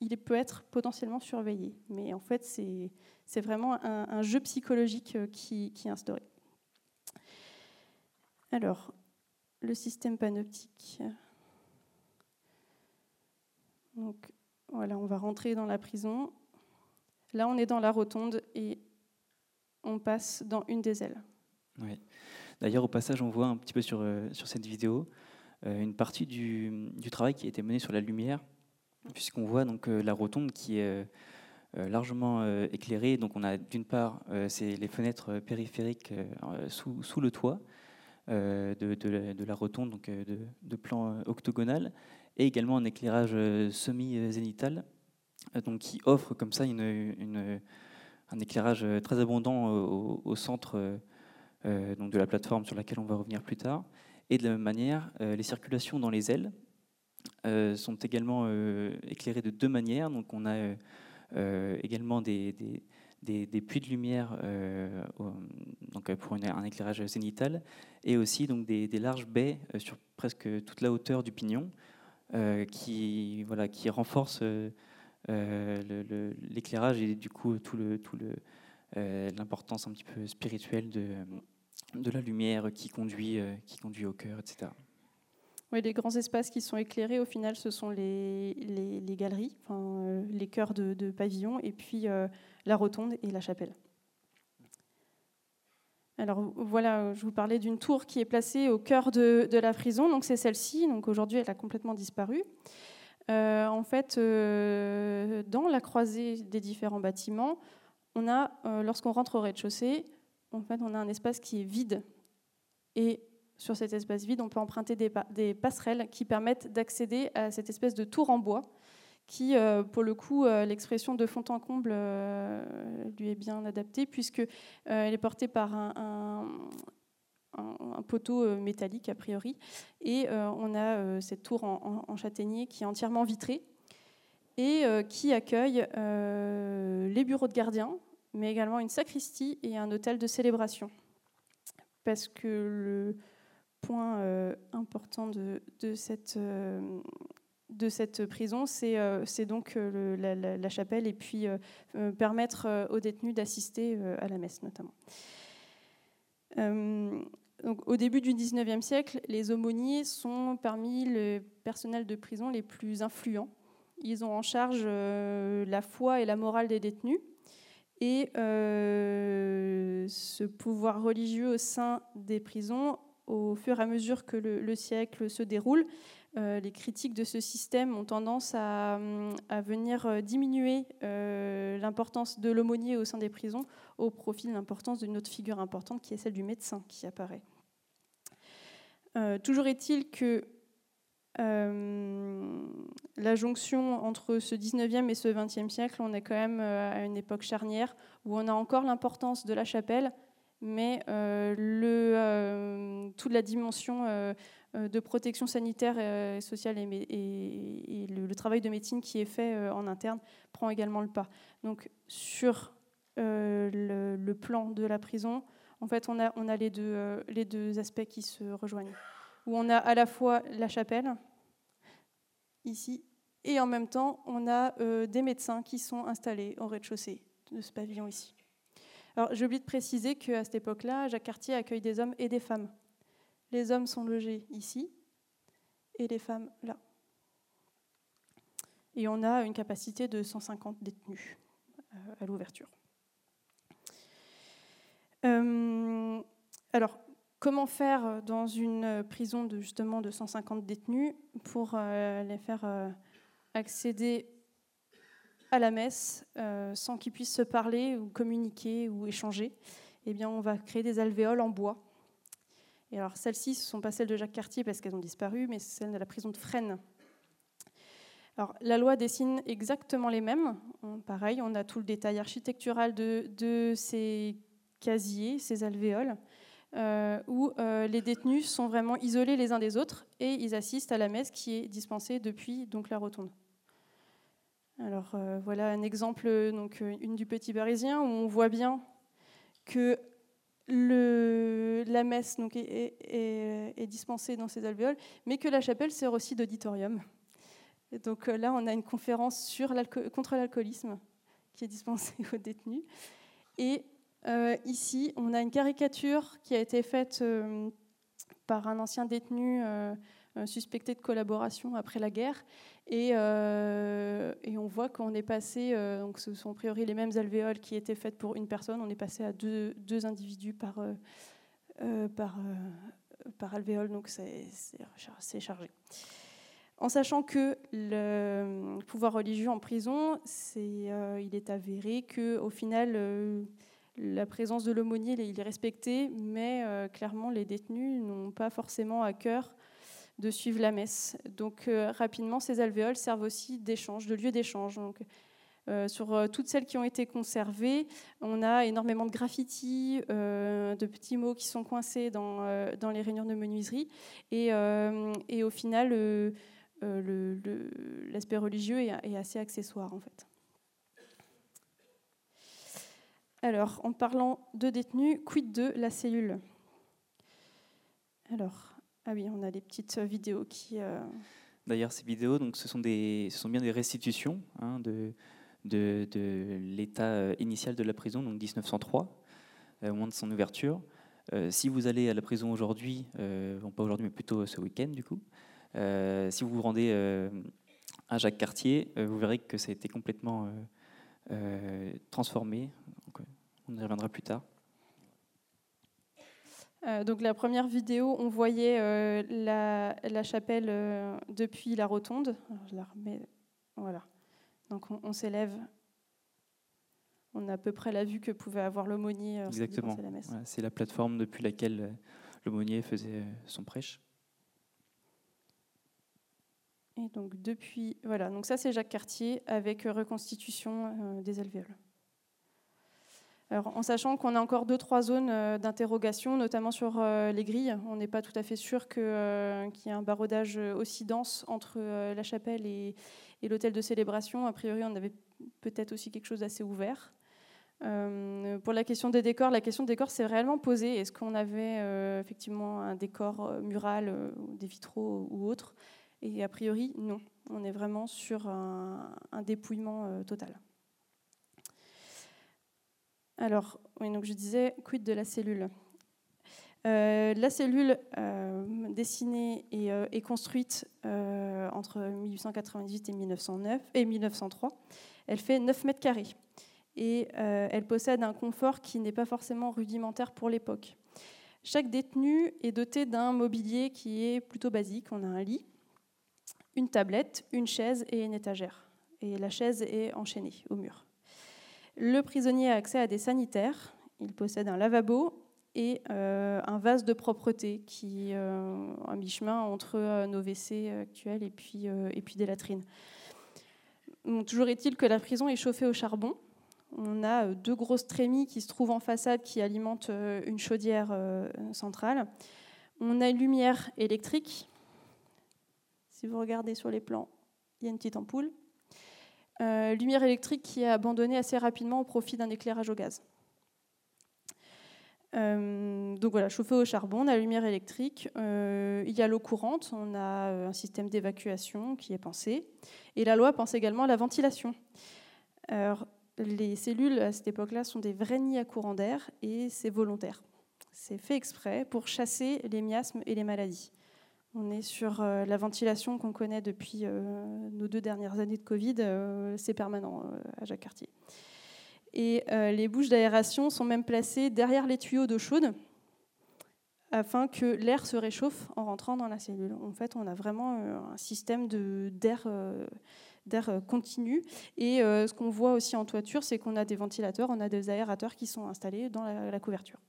il peut être potentiellement surveillé. Mais en fait, c'est vraiment un, jeu psychologique qui est instauré. Alors, le système panoptique. Donc voilà, on va rentrer dans la prison. Là, on est dans la rotonde et on passe dans une des ailes. Oui. D'ailleurs, au passage, on voit un petit peu sur, euh, sur cette vidéo euh, une partie du, du, travail qui a été mené sur la lumière, puisqu'on voit donc euh, la rotonde qui est largement éclairée. Donc, on a d'une part c'est les fenêtres périphériques sous, sous, le toit de, de, la, rotonde, donc de, de plan octogonal, et également un éclairage euh, semi-zénital, euh, donc qui offre comme ça une, un éclairage euh, très abondant au, centre donc de la plateforme sur laquelle on va revenir plus tard. Et de la même manière, les circulations dans les ailes sont également éclairées de deux manières. Donc on a également des, des, puits de lumière donc pour un éclairage zénital et aussi donc des, larges baies sur presque toute la hauteur du pignon euh, qui, voilà, qui renforce euh, euh, l'éclairage et du coup tout le, tout l'importance un petit peu spirituelle de, de la lumière qui conduit, qui conduit au cœur, etc. Oui, les grands espaces qui sont éclairés, au final, ce sont les, les, galeries, enfin, les chœurs de, de pavillons, et puis la rotonde et la chapelle. Alors voilà, je vous parlais d'une tour qui est placée au cœur de, la prison, donc c'est celle-ci. Donc aujourd'hui, elle a complètement disparu. Euh, en fait, euh, dans la croisée des différents bâtiments, on a, euh, lorsqu'on rentre au rez-de-chaussée, en fait, on a un espace qui est vide. Et sur cet espace vide, on peut emprunter des passerelles qui permettent d'accéder à cette espèce de tour en bois qui, euh, pour le coup, euh, l'expression de fond en comble euh, lui est bien adaptée, puisqu'elle est portée par un, poteau métallique, a priori, et on a cette tour en, châtaignier qui est entièrement vitrée, et qui accueille les bureaux de gardiens, mais également une sacristie et un hôtel de célébration. Parce que le point important de, de cette de cette prison, c'est euh, donc euh, la, chapelle et puis euh, permettre aux détenus d'assister à la messe notamment. Au début du 19e siècle, les aumôniers sont parmi les personnels de prison les plus influents. Ils ont en charge la foi et la morale des détenus. Et ce pouvoir religieux au sein des prisons, au fur et à mesure que le siècle se déroule, euh, les critiques de ce système ont tendance à, venir euh, diminuer euh, l'importance de l'aumônier au sein des prisons au profit de l'importance d'une autre figure importante qui est celle du médecin qui apparaît. toujours est-il que la jonction entre ce 19e et ce 20e siècle, on est quand même à une époque charnière où on a encore l'importance de la chapelle, mais toute la dimension de protection sanitaire et euh, sociale et, le, travail de médecine qui est fait euh, en interne prend également le pas. Donc sur le, plan de la prison, en fait, on a, les deux aspects qui se rejoignent. Où on a à la fois la chapelle, ici, et en même temps, on a des médecins qui sont installés au rez-de-chaussée de ce pavillon ici. Alors, j'ai oublié de préciser qu'à cette époque-là, Jacques Cartier accueille des hommes et des femmes. Les hommes sont logés ici et les femmes là. Et on a une capacité de 150 détenus euh, à l'ouverture. alors, comment faire dans une prison de justement de 150 détenus pour les faire accéder à la messe sans qu'ils puissent se parler ou communiquer ou échanger? Eh bien, on va créer des alvéoles en bois alors celles-ci, ce ne sont pas celles de Jacques Cartier parce qu'elles ont disparu, mais celles de la prison de Fresnes. Alors, la loi dessine exactement les mêmes. Pareil, on a tout le détail architectural de, ces casiers, ces alvéoles, euh, où euh, les détenus sont vraiment isolés les uns des autres et ils assistent à la messe qui est dispensée depuis donc, la rotonde. Alors euh, voilà un exemple, donc une du Petit Parisien, où on voit bien que la messe est, dispensée dans ces alvéoles, mais que la chapelle sert aussi d'auditorium. donc euh, là, on a une conférence contre l'alcoolisme qui est dispensée aux détenus. Et euh, ici, on a une caricature qui a été faite euh, par un ancien détenu suspecté de collaboration après la guerre. Et, et on voit qu'on est passé, donc ce sont a priori les mêmes alvéoles qui étaient faites pour une personne, on est passé à deux, individus par, par, par alvéole, donc c'est chargé. En sachant que le pouvoir religieux en prison, c'est, il est avéré qu'au final, la présence de l'aumônier est respecté, mais clairement les détenus n'ont pas forcément à cœur de suivre la messe. Donc euh, rapidement, ces alvéoles servent aussi d'échange, de lieu d'échange. Euh, sur euh, toutes celles qui ont été conservées, on a énormément de graffitis, de petits mots qui sont coincés dans, les réunions de menuiserie. Et, au final, l'aspect religieux est, est, assez accessoire en fait. Alors, en parlant de détenus, quid de la cellule? Alors, ah oui, on a des petites vidéos qui. Euh, D'ailleurs, ces vidéos, donc, ce, sont des, sont bien des restitutions hein, de, de, l'état euh, initial de la prison, donc 1903, euh, au moment de son ouverture. si vous allez à la prison aujourd'hui, bon, pas aujourd'hui, mais plutôt ce week-end, du coup, si vous vous rendez à Jacques Cartier, vous verrez que ça a été complètement transformé. on y reviendra plus tard. Euh, donc la première vidéo, on voyait euh, la, chapelle euh, depuis la rotonde. je la remets. Voilà. Donc on, s'élève. On a à peu près la vue que pouvait avoir l'aumônier. Exactement. c'est la plateforme depuis laquelle l'aumônier faisait son prêche. Et donc depuis, voilà. Donc ça c'est Jacques Cartier avec reconstitution des alvéoles en sachant qu'on a encore deux, trois zones euh, d'interrogation, notamment sur euh, les grilles. On n'est pas tout à fait sûr euh, qu'il y ait un barodage aussi dense entre la chapelle et, l'hôtel de célébration. A priori, on avait peut-être aussi quelque chose d'assez ouvert. pour la question des décors, la question des décors s'est réellement posée. Est-ce qu'on avait effectivement un décor mural, des vitraux ou autre Et a priori, non. On est vraiment sur un dépouillement total. Alors, donc je disais, quid de la cellule? Euh, la cellule euh, dessinée et, euh, construite entre 1898 et, 1909, et 1903, elle fait 9 mètres carrés et elle possède un confort qui n'est pas forcément rudimentaire pour l'époque. Chaque détenu est doté d'un mobilier qui est plutôt basique. On a un lit, une tablette, une chaise et une étagère. Et la chaise est enchaînée au mur. Le prisonnier a accès à des sanitaires. Il possède un lavabo et euh, un vase de propreté qui est euh, à mi-chemin entre euh, nos WC actuels et puis, des latrines. toujours est-il que la prison est chauffée au charbon. On a deux grosses trémies qui se trouvent en façade qui alimentent une chaudière centrale. On a une lumière électrique. Si vous regardez sur les plans, il y a une petite ampoule. Euh, lumière électrique qui est abandonnée assez rapidement au profit d'un éclairage au gaz. Euh, donc voilà, chauffé au charbon, on a la lumière électrique, euh, il y a l'eau courante, on a un système d'évacuation qui est pensé, et la loi pense également à la ventilation. Les cellules à cette époque-là sont des vrais nids à courant d'air et c'est volontaire. C'est fait exprès pour chasser les miasmes et les maladies. On est sur euh, la ventilation qu'on connaît depuis euh, nos deux dernières années de Covid, euh, c'est permanent à Jacques Cartier. Et les bouches d'aération sont même placées derrière les tuyaux d'eau chaude afin que l'air se réchauffe en rentrant dans la cellule. En fait, on a vraiment un système d'air d'air continu. Et ce qu'on voit aussi en toiture, c'est qu'on a des ventilateurs, on a des aérateurs qui sont installés dans la couverture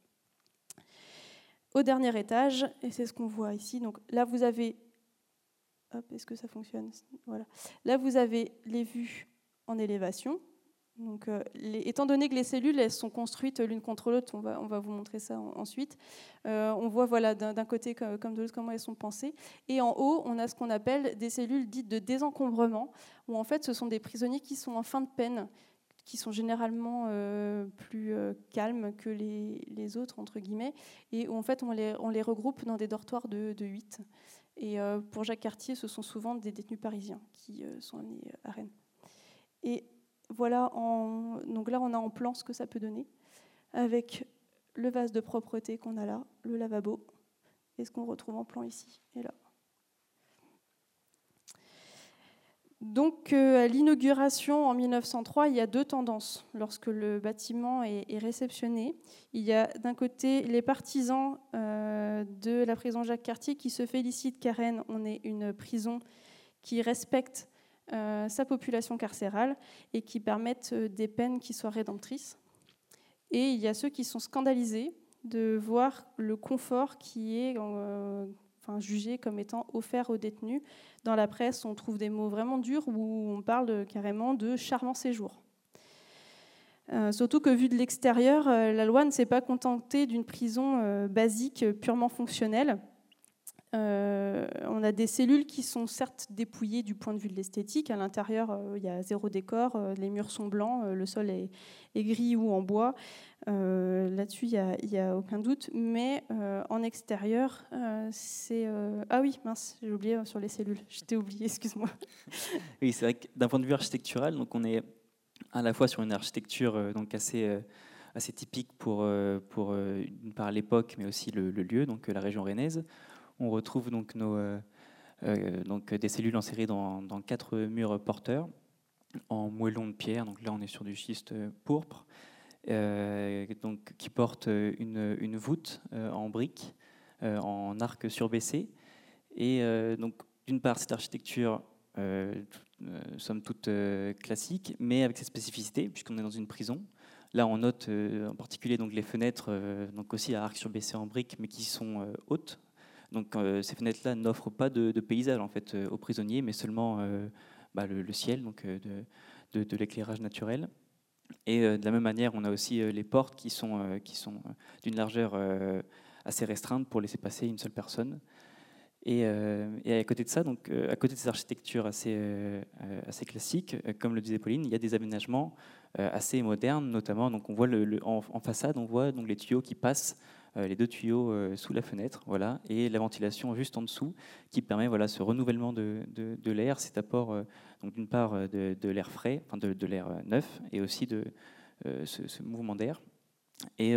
au dernier étage, et c'est ce qu'on voit ici. Donc là, vous avez, est-ce que ça fonctionne? Voilà. Là, vous avez les vues en élévation. Donc, euh, étant donné que les cellules elles sont construites l'une contre l'autre, on va, on va vous montrer ça ensuite. Euh, on voit voilà d'un côté comme de l'autre comment elles sont pensées. Et en haut, on a ce qu'on appelle des cellules dites de désencombrement, où en fait, ce sont des prisonniers qui sont en fin de peine, qui sont généralement euh, plus euh, calmes que les, autres, entre guillemets, et où en fait on les, on les regroupe dans des dortoirs de, de 8. Et euh, pour Jacques Cartier, ce sont souvent des détenus parisiens qui sont amenés à Rennes. Et voilà, en, donc là on a en plan ce que ça peut donner, avec le vase de propreté qu'on a là, le lavabo, et ce qu'on retrouve en plan ici et là. Donc, euh, à l'inauguration en 1903, il y a deux tendances lorsque le bâtiment est, réceptionné. Il y a d'un côté les partisans euh, de la prison Jacques Cartier qui se félicitent qu'à Rennes, on ait une prison qui respecte euh, sa population carcérale et qui permette des peines qui soient rédemptrices. Et il y a ceux qui sont scandalisés de voir le confort qui est enfin, jugé comme étant offert aux détenus. Dans la presse, on trouve des mots vraiment durs où on parle carrément de charmant séjour. Euh, surtout que vu de l'extérieur, euh, la loi ne s'est pas contentée d'une prison euh, basique purement fonctionnelle. Euh, on a des cellules qui sont certes dépouillées du point de vue de l'esthétique. À l'intérieur, euh, il y a zéro décor, euh, les murs sont blancs, le sol est, gris ou en bois. Là-dessus, il n'y a, aucun doute. Mais en extérieur, c'est... Ah oui, mince, j'ai oublié sur les cellules. J'étais oublié, excuse-moi. Oui, c'est vrai que d'un point de vue architectural, donc on est à la fois sur une architecture donc assez assez typique pour, pour par l'époque, mais aussi le, le, lieu, donc la région rennaise on retrouve donc, nos, euh, euh, donc des cellules insérées dans, quatre murs porteurs en moellon de pierre. Donc là, on est sur du schiste pourpre, euh, donc, qui porte une, voûte en briques, en arc surbaissé. Et donc, d'une part, cette architecture, somme toute classique, mais avec ses spécificités, puisqu'on est dans une prison. Là, on note en particulier donc, les fenêtres, donc aussi à arc surbaissé en briques, mais qui sont hautes, donc euh, ces fenêtres-là n'offrent pas de, paysage en fait euh, aux prisonniers, mais seulement euh, bah, le, ciel, donc de, l'éclairage naturel. Et de la même manière, on a aussi les portes qui sont, qui sont d'une largeur assez restreinte pour laisser passer une seule personne. Et, à côté de ça, donc, à côté de ces architectures assez, assez classiques, comme le disait Pauline, il y a des aménagements assez modernes, notamment. Donc, on voit en, en, façade, on voit donc les tuyaux qui passent les deux tuyaux euh, sous la fenêtre, voilà, et la ventilation juste en dessous, qui permet voilà ce renouvellement de, de, l'air, cet apport euh, d'une part de, l'air frais, enfin de, l'air neuf, et aussi de ce, mouvement d'air. Et,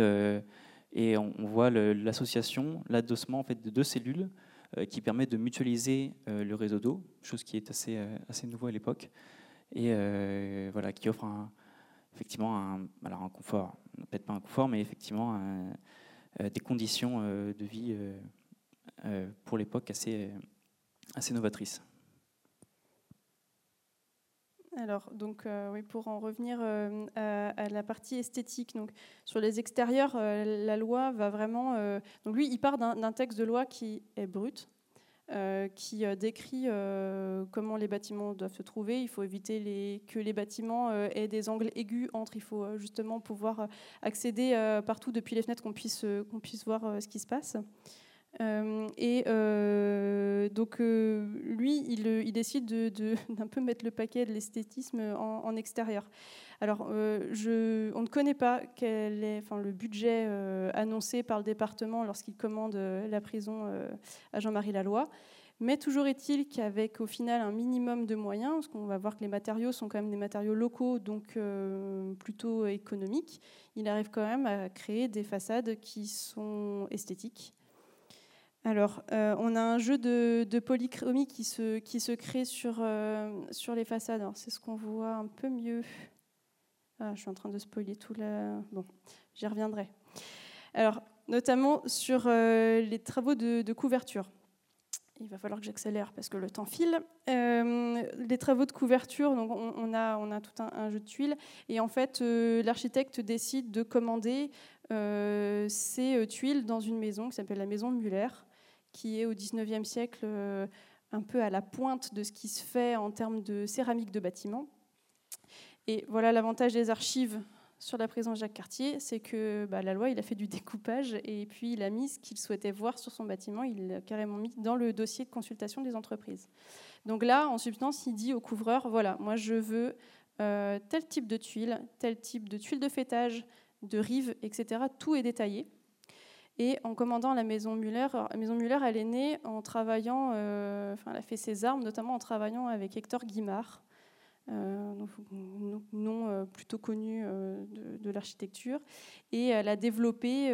et on, voit l'association, l'adossement en fait de deux cellules qui permet de mutualiser le réseau d'eau, chose qui est assez, assez nouveau à l'époque, et voilà, qui offre un, effectivement un, alors un confort, peut-être pas un confort, mais effectivement un, euh, des conditions euh, de vie euh, pour l'époque assez, assez novatrices. Alors, donc, oui, pour en revenir à, la partie esthétique, donc sur les extérieurs, la loi va vraiment. donc lui, il part d'un texte de loi qui est brut, euh, qui euh, décrit euh, comment les bâtiments doivent se trouver. Il faut éviter que les bâtiments aient des angles aigus entre. Il faut justement pouvoir accéder partout depuis les fenêtres, qu'on puisse, qu'on puisse voir ce qui se passe. et donc, lui, il, décide d'un peu mettre le paquet de l'esthétisme en, extérieur. Alors, je, on ne connaît pas quel est le budget annoncé par le département lorsqu'il commande la prison à Jean-Marie Laloy. Mais toujours est-il qu'avec au final un minimum de moyens, parce qu'on va voir que les matériaux sont quand même des matériaux locaux, donc plutôt économiques, il arrive quand même à créer des façades qui sont esthétiques alors, euh, on a un jeu de, polychromie qui se, crée sur, euh, sur les façades. C'est ce qu'on voit un peu mieux Ah, je suis en train de spoiler tout là. Bon, j'y reviendrai. Alors, notamment sur les travaux de couverture il va falloir que j'accélère parce que le temps file. Euh, les travaux de couverture, donc on, a, tout un, jeu de tuiles, et en fait, euh, l'architecte décide de commander euh, ces tuiles dans une maison qui s'appelle la maison Muller, qui est au 19e siècle un peu à la pointe de ce qui se fait en termes de céramique de bâtiment. Et voilà l'avantage des archives sur la prison Jacques Cartier, c'est que bah, la loi, il a fait du découpage et puis il a mis ce qu'il souhaitait voir sur son bâtiment, il l'a carrément mis dans le dossier de consultation des entreprises. Donc là, en substance, il dit au couvreur, voilà, moi je veux euh, tel type de tuile, tel type de tuile de fêtage, de rive, etc. Tout est détaillé. Et en commandant la maison Muller, la maison Muller, elle est née en travaillant, euh, enfin, elle a fait ses armes, notamment en travaillant avec Hector Guimard, nom euh, plutôt connu euh, de, l'architecture. Et elle a développé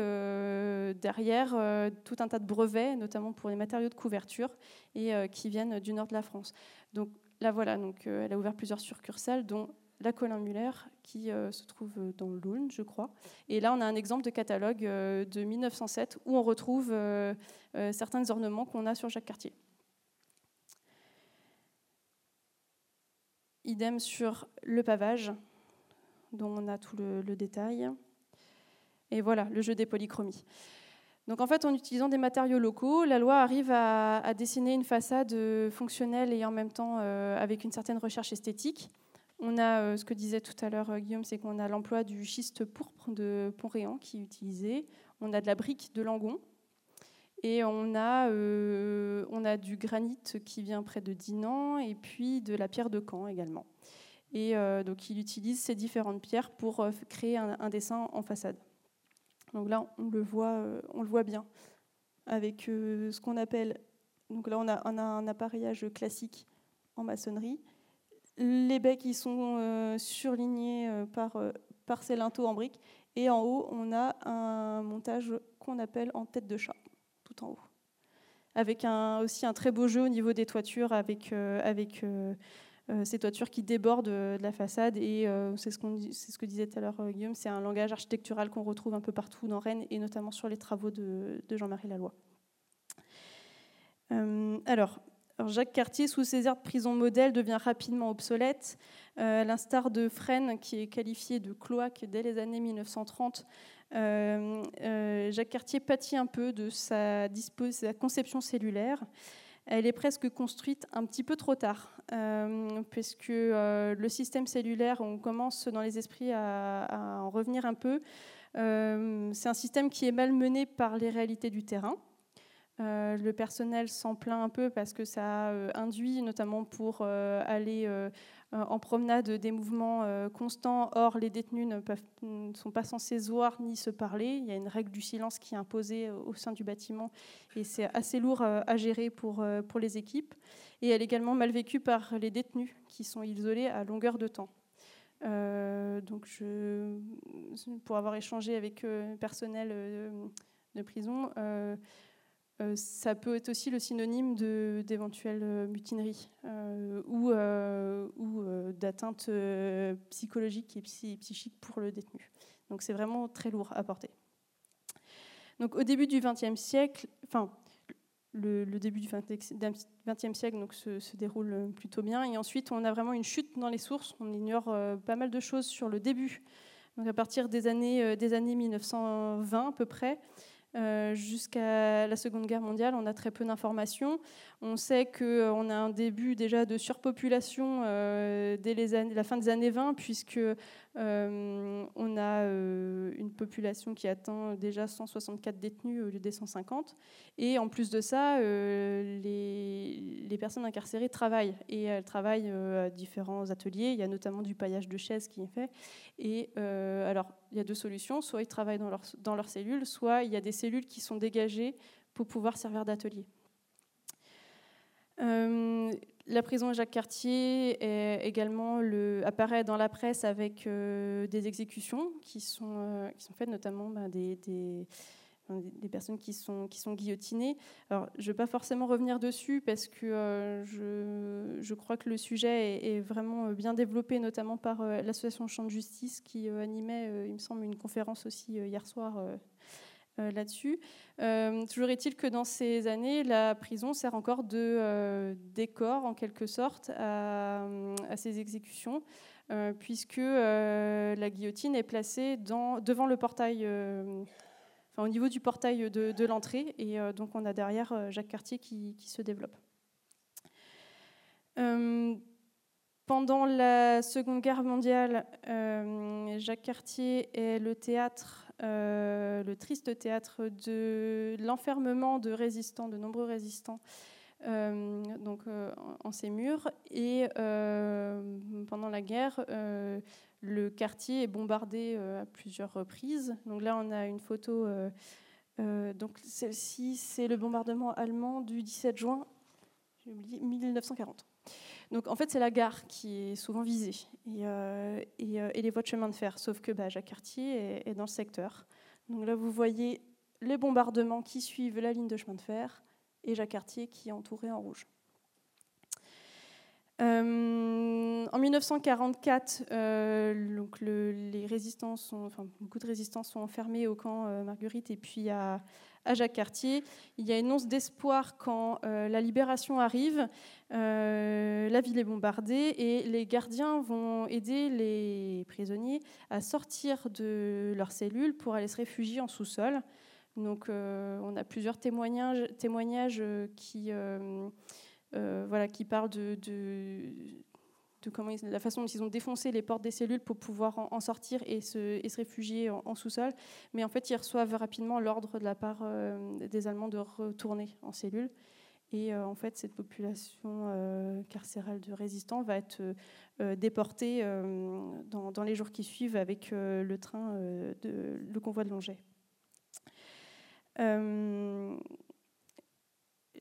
derrière tout un tas de brevets, notamment pour les matériaux de couverture, et qui viennent du nord de la France. Donc là, voilà, donc, elle a ouvert plusieurs succursales, dont la Colin Muller, qui se trouve dans l'Aulne, je crois. Et là, on a un exemple de catalogue de 1907 où on retrouve certains ornements qu'on a sur Jacques Cartier. Idem sur le pavage, dont on a tout le, détail. Et voilà, le jeu des polychromies. Donc en fait, en utilisant des matériaux locaux, la loi arrive à, dessiner une façade fonctionnelle et en même temps euh, avec une certaine recherche esthétique. On a euh, ce que disait tout à l'heure euh, Guillaume, c'est qu'on a l'emploi du schiste pourpre de Pont-Réan qui est utilisé. On a de la brique de Langon, et on a, euh, on a du granit qui vient près de Dinan et puis de la pierre de Caen également. Et euh, donc il utilise ces différentes pierres pour euh, créer un, dessin en façade. Donc là, on le voit, bien avec ce qu'on appelle. Donc là, on a, un appareillage classique en maçonnerie. Les baies qui sont surlignés par, par ces linteaux en briques. Et en haut, on a un montage qu'on appelle en tête de chat Avec aussi un très beau jeu au niveau des toitures, avec, euh, euh, euh, ces toitures qui débordent de la façade. Et c'est ce, que disait tout à l'heure Guillaume, c'est un langage architectural qu'on retrouve un peu partout dans Rennes, et notamment sur les travaux de, Jean-Marie Laloy. alors, Jacques Cartier, sous ses airs de prison modèle, devient rapidement obsolète. à l'instar de Fresnes, qui est qualifié de cloaque dès les années 1930, euh, euh, Jacques Cartier pâtit un peu de sa, conception cellulaire. Elle est presque construite un petit peu trop tard, euh, puisque le système cellulaire, on commence dans les esprits à, en revenir un peu. c'est un système qui est mal mené par les réalités du terrain. le personnel s'en plaint un peu parce que ça induit, notamment pour aller euh, en promenade des mouvements euh, constants. Or, les détenus ne, sont pas censés voir ni se parler. Il y a une règle du silence qui est imposée euh, au sein du bâtiment et c'est assez lourd à gérer pour, les équipes. Et elle est également mal vécue par les détenus qui sont isolés à longueur de temps. donc, pour avoir échangé avec le personnel de prison, euh, ça peut être aussi le synonyme d'éventuelles euh, mutineries euh, ou, ou d'atteinte psychologique et psychique pour le détenu. Donc c'est vraiment très lourd à porter. Donc au début du XXe siècle, enfin le, début du XXe siècle donc, se, déroule plutôt bien. Et ensuite, on a vraiment une chute dans les sources. On ignore pas mal de choses sur le début. Donc à partir des années, des années 1920 à peu près, euh, jusqu'à la Seconde Guerre mondiale, on a très peu d'informations. On sait qu'on a un début déjà de surpopulation euh, dès la fin des années 20, puisque euh, on a une population qui atteint déjà 164 détenus au lieu des 150. Et en plus de ça, les, les, personnes incarcérées travaillent. Et elles travaillent à différents ateliers. Il y a notamment du paillage de chaises qui est fait. Et alors, il y a deux solutions. Soit ils travaillent dans leur, dans leur soit il y a des cellules qui sont dégagées pour pouvoir servir d'atelier. Euh, la prison Jacques Cartier est également le, apparaît dans la presse avec euh, des exécutions qui sont, euh, faites notamment ben, des, personnes qui sont, guillotinées. Je ne vais pas forcément revenir dessus parce que je, crois que le sujet est, vraiment bien développé, notamment par l'association Champ de Justice qui animait, il me semble, une conférence aussi hier soir là-dessus. toujours est-il que dans ces années, la prison sert encore de décor, en quelque sorte, à, ces exécutions. puisque la guillotine est placée devant le portail au niveau du portail de, l'entrée. Et euh, donc on a derrière euh, Jacques Cartier qui, se développe. Euh, pendant la Seconde Guerre mondiale, Jacques Cartier est le théâtre, le triste théâtre de l'enfermement de résistants, de nombreux résistants, donc en ces murs. Et pendant la guerre, le quartier est bombardé euh, à plusieurs reprises. Donc là, on a une photo. Euh, euh, donc celle-ci, c'est le bombardement allemand du 17 juin 1940. Donc en fait, c'est la gare qui est souvent visée et, et, les voies de chemin de fer. Sauf que bah, Jacques Cartier est, dans le secteur. Donc là, vous voyez les bombardements qui suivent la ligne de chemin de fer et Jacques Cartier qui est entouré en rouge. Euh, en 1944, euh, donc les beaucoup de résistants sont enfermés au camp euh, Marguerite et puis à, Jacques Cartier. Il y a une once d'espoir quand la libération arrive. la ville est bombardée et les gardiens vont aider les prisonniers à sortir de leurs cellules pour aller se réfugier en sous-sol. Donc, on a plusieurs témoignages, qui euh, voilà, qui parle de, de, comment la façon dont ils ont défoncé les portes des cellules pour pouvoir en, sortir et se, réfugier en, sous-sol. Mais en fait, ils reçoivent rapidement l'ordre de la part euh, des Allemands de retourner en cellule. Et euh, en fait, cette population carcérale de résistants va être déportée dans, dans, les jours qui suivent avec le train, de, le convoi de Longet.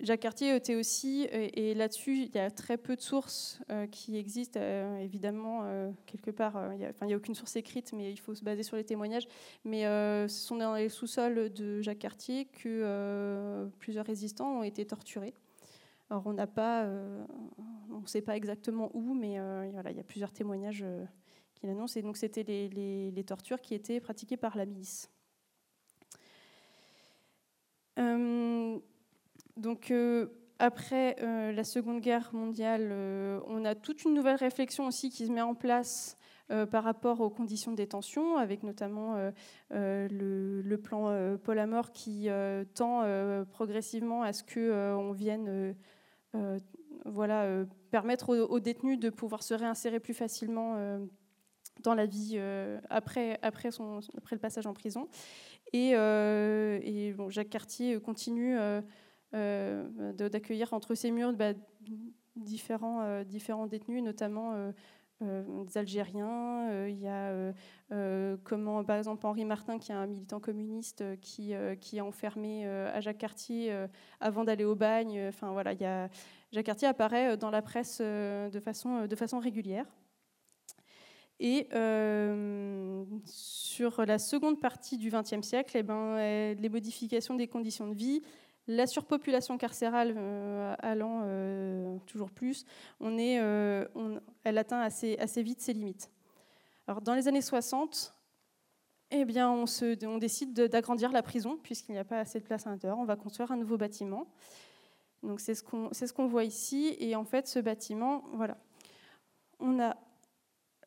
Jacques Cartier était aussi, et, là-dessus, il y a très peu de sources euh, qui existent, euh, évidemment, euh, quelque part. il n'y a, aucune source écrite, mais il faut se baser sur les témoignages. Mais ce sont dans les sous-sols de Jacques Cartier que plusieurs résistants ont été torturés. Alors, on n'a pas, on ne sait pas exactement où, mais voilà, il y a plusieurs témoignages qui l'annoncent. Et donc, c'était les, les, tortures qui étaient pratiquées par la milice. Donc euh, après euh, la Seconde Guerre mondiale, euh, on a toute une nouvelle réflexion aussi qui se met en place par rapport aux conditions de détention, avec notamment le, plan Paul Amor qui tend progressivement à ce qu'on vienne voilà, permettre aux, détenus de pouvoir se réinsérer plus facilement dans la vie après, après, son, après le passage en prison. Et, Jacques Cartier continue euh, d'accueillir entre ces murs bah, différents, euh, différents détenus, notamment euh, des Algériens. Il y a comment, par exemple Henri Martin, qui est un militant communiste qui, qui est enfermé à Jacques Cartier avant d'aller au bagne. Enfin voilà, il Jacques Cartier apparaît dans la presse de façon, de façon régulière. Et sur la seconde partie du XXe siècle, eh ben, les modifications des conditions de vie, la surpopulation carcérale euh, allant euh, toujours plus, euh, elle atteint assez, vite ses limites. Alors, dans les années 60, eh bien, on, décide d'agrandir la prison, puisqu'il n'y a pas assez de place à l'intérieur. On va construire un nouveau bâtiment. C'est ce qu'on ce qu'on voit ici. Et en fait, ce bâtiment, voilà. On a,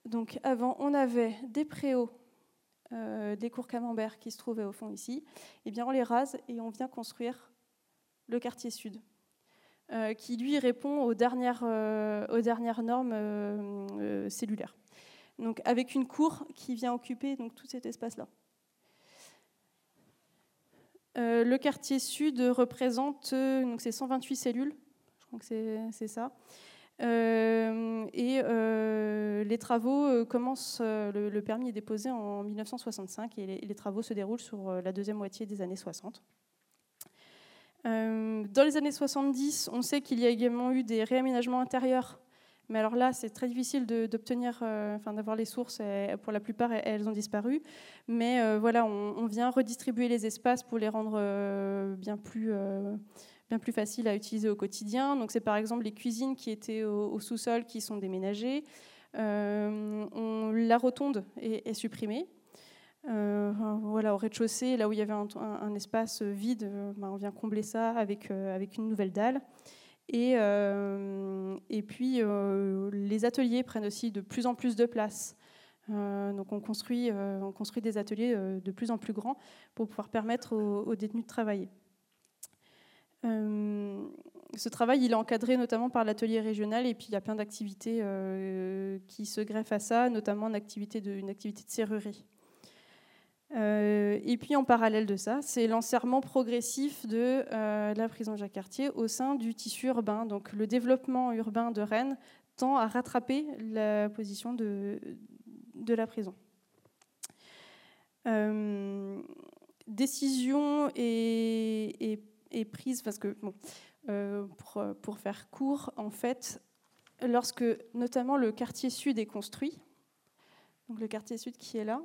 donc, avant, on avait des préaux des cours camembert qui se trouvaient au fond ici, eh bien on les rase et on vient construire le quartier sud, euh, qui lui répond aux dernières, euh, normes euh, cellulaires. Avec une cour qui vient occuper tout cet espace-là. le quartier sud représente donc c'est 128 cellules, je crois que c'est ça. et les travaux commencent, le, permis est déposé en 1965 et les, travaux se déroulent sur la deuxième moitié des années 60. Euh, dans les années 70, on sait qu'il y a également eu des réaménagements intérieurs Mais alors là, c'est très difficile d'obtenir, euh, enfin d'avoir les sources. pour la plupart, elles ont disparu. Mais euh, voilà, on, vient redistribuer les espaces pour les rendre bien plus bien plus faciles à utiliser au quotidien. Donc c'est par exemple les cuisines qui étaient au, sous-sol qui sont déménagées. la rotonde est, supprimée. Voilà, au rez-de-chaussée, là où il y avait un, espace vide, ben, on vient combler ça avec, avec une nouvelle dalle. Et, euh, puis, euh, les ateliers prennent aussi de plus en plus de place. Euh, donc, on construit, on construit des ateliers de plus en plus grands pour pouvoir permettre aux, détenus de travailler. ce travail, il est encadré notamment par l'atelier régional et puis il y a plein d'activités qui se greffent à ça, notamment une activité de serrurerie. Euh, et puis en parallèle de ça, c'est l'enserrement progressif de euh, la prison Jacques-Cartier au sein du tissu urbain. Donc le développement urbain de Rennes tend à rattraper la position de, la prison. Euh, décision est, prise parce que, pour, pour, faire court, en fait, lorsque notamment le quartier sud est construit, donc le quartier sud qui est là,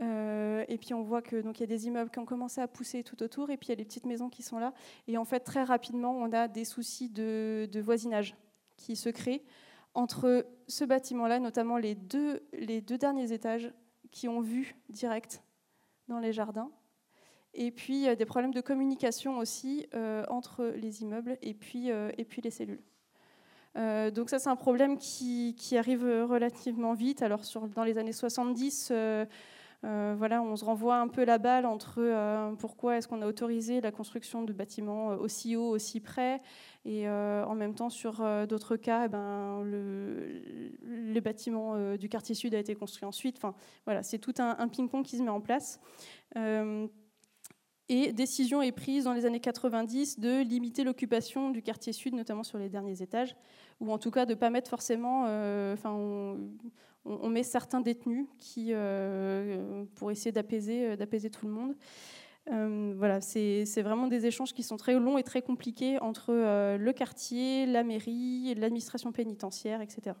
euh, et puis on voit que donc il y a des immeubles qui ont commencé à pousser tout autour, et puis il y a les petites maisons qui sont là. Et en fait, très rapidement, on a des soucis de, voisinage qui se créent entre ce bâtiment-là, notamment les deux, les deux derniers étages qui ont vu direct dans les jardins. Et puis des problèmes de communication aussi euh, entre les immeubles et puis, euh, et puis les cellules. donc ça, c'est un problème qui, qui, arrive relativement vite. Alors sur, dans les années 70, euh, voilà, on se renvoie un peu la balle entre euh, pourquoi est-ce qu'on a autorisé la construction de bâtiments euh, aussi hauts, aussi près, et en même temps sur d'autres cas, eh ben, le, bâtiment du quartier sud a été construit ensuite. Enfin, voilà, c'est tout un, ping-pong qui se met en place. et décision est prise dans les années 90 de limiter l'occupation du quartier sud, notamment sur les derniers étages, ou en tout cas de ne pas mettre forcément. On, met certains détenus euh, pour essayer d'apaiser, euh, d'apaiser tout le monde. Euh, voilà, c'est vraiment des échanges qui sont très longs et très compliqués entre le quartier, la mairie, l'administration pénitentiaire, etc.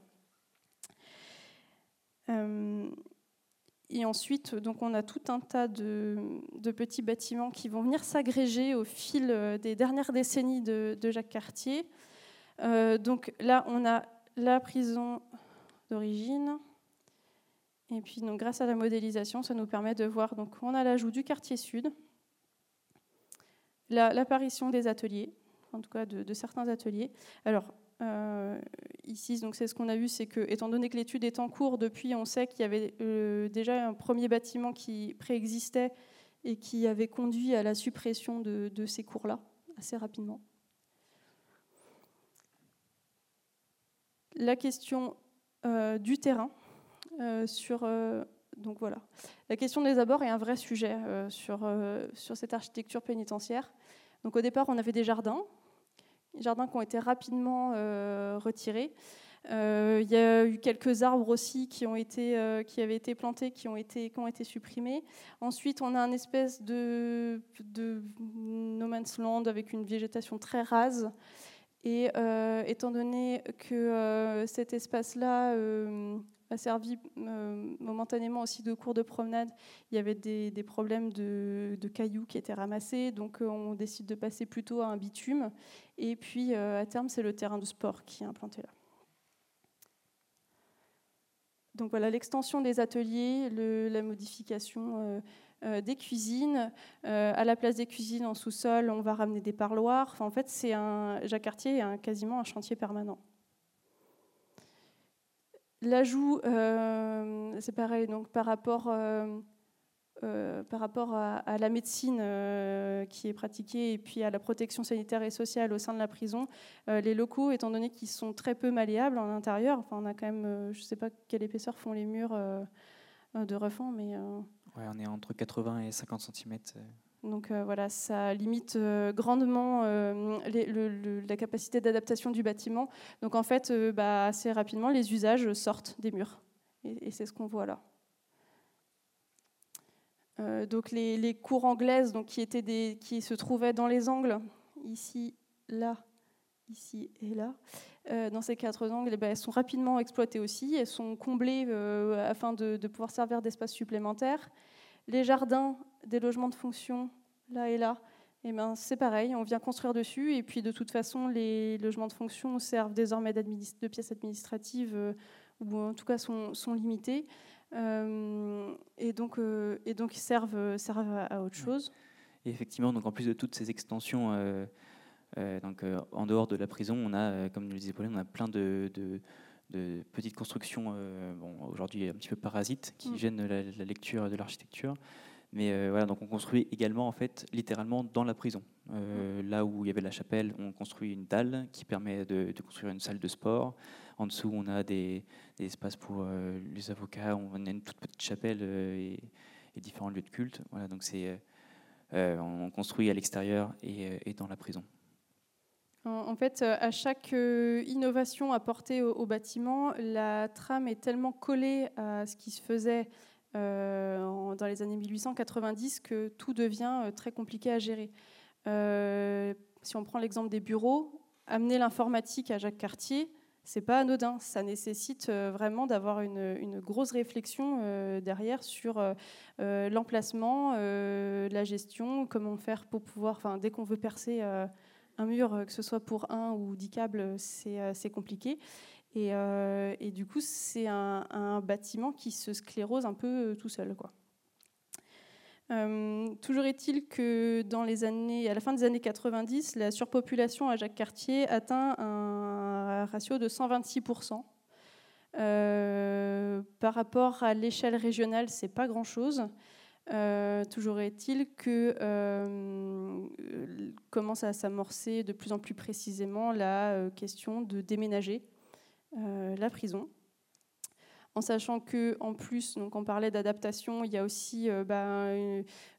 et ensuite, donc, on a tout un tas de, petits bâtiments qui vont venir s'agréger au fil des dernières décennies de Jacques Cartier. donc là, on a la prison d'origine, et puis, donc, grâce à la modélisation, ça nous permet de voir. Donc, on a l'ajout du quartier sud, l'apparition des ateliers, en tout cas de, certains ateliers. Alors, euh, ici, donc c'est ce qu'on a vu, c'est que, étant donné que l'étude est en cours, depuis, on sait qu'il y avait euh, déjà un premier bâtiment qui préexistait et qui avait conduit à la suppression de, ces cours-là assez rapidement. La question euh, du terrain. Euh, euh, donc voilà. La question des abords est un vrai sujet euh, sur, sur cette architecture pénitentiaire. Donc au départ, on avait des jardins, jardins qui ont été rapidement retirés. Il y a eu quelques arbres aussi qui, ont été, qui avaient été plantés, qui ont été, qui ont été supprimés. Ensuite, on a un espèce de, de no man's land avec une végétation très rase. Et étant donné que cet espace-là a servi euh, momentanément aussi de cours de promenade. Il y avait des, problèmes de, cailloux qui étaient ramassés, donc euh, on décide de passer plutôt à un bitume. Et puis euh, à terme, c'est le terrain de sport qui est implanté là. Donc voilà, l'extension des ateliers, la modification des cuisines. à la place des cuisines en sous-sol, on va ramener des parloirs. en fait, c'est un Jacques Cartier est quasiment un chantier permanent. L'ajout, euh, c'est pareil, donc par rapport, euh, euh, par rapport à, la médecine qui est pratiquée et puis à la protection sanitaire et sociale au sein de la prison, les locaux, étant donné qu'ils sont très peu malléables en intérieur, enfin on a quand même, je ne sais pas quelle épaisseur font les murs de refend, mais... Ouais, on est entre 80 et 50 cm. Donc euh, voilà, ça limite euh, grandement euh, la capacité d'adaptation du bâtiment. Donc en fait, bah, assez rapidement, les usages sortent des murs. Et, c'est ce qu'on voit là. donc les, cours anglaises donc, qui, étaient qui se trouvaient dans les angles, ici, là ici et là. dans ces quatre angles, eh ben, elles sont rapidement exploitées aussi. Elles sont comblées afin de, pouvoir servir d'espace supplémentaire. Les jardins, des logements de fonction, là et là, eh ben, c'est pareil, on vient construire dessus. Et puis de toute façon, les logements de fonction servent désormais de pièces administratives, ou en tout cas sont, sont limités. et, donc, et donc ils servent, servent à autre chose. Et effectivement, donc en plus de toutes ces extensions, euh, euh, donc, euh, en dehors de la prison, on a, comme nous le disait Pauline, on a plein de, petites constructions, bon, aujourd'hui un petit peu parasites, qui mm. gênent la, lecture de l'architecture. Mais voilà, donc on construit également, en fait, littéralement dans la prison. Mm. Là où il y avait la chapelle, on construit une dalle qui permet de, construire une salle de sport. En dessous, on a des, espaces pour les avocats. On a une toute petite chapelle et, et différents lieux de culte. Voilà, donc c'est euh, on construit à l'extérieur et, euh, dans la prison. En fait, euh, à chaque innovation apportée au, bâtiment, la trame est tellement collée à ce qui se faisait dans les années 1890 que tout devient très compliqué à gérer. si on prend l'exemple des bureaux, amener l'informatique à Jacques Cartier, c'est pas anodin. Ça nécessite euh, vraiment d'avoir une, grosse réflexion euh, derrière sur euh, l'emplacement, la gestion, comment faire pour pouvoir, dès qu'on veut percer un mur, que ce soit pour un ou dix câbles, c'est compliqué. Et, du coup, c'est un, bâtiment qui se sclérose un peu tout seul. Euh, toujours est-il que à la fin des années 90, la surpopulation à Jacques Cartier atteint un ratio de 126%. Euh, par rapport à l'échelle régionale, c'est pas grand-chose. Euh, toujours est-il que commence à s'amorcer de plus en plus précisément la question de déménager la prison en sachant que en plus, donc on parlait d'adaptation, il y a aussi euh,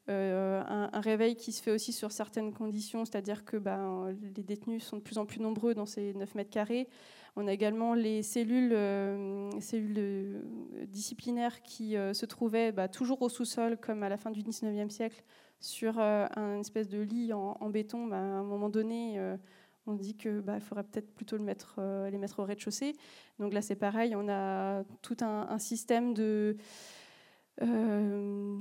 euh, un, réveil qui se fait aussi sur certaines conditions, c'est-à-dire que bah, les détenus sont de plus en plus nombreux dans ces 9 mètres carrés. On a également les cellules, euh, cellules disciplinaires qui se trouvaient bah, toujours au sous-sol, comme à la fin du 19e siècle, sur un espèce de lit en, béton. à un moment donné, on dit qu'il bah, faudrait peut-être plutôt le mettre, euh, les mettre au rez-de-chaussée. Donc là, c'est pareil, on a tout un, système de, euh,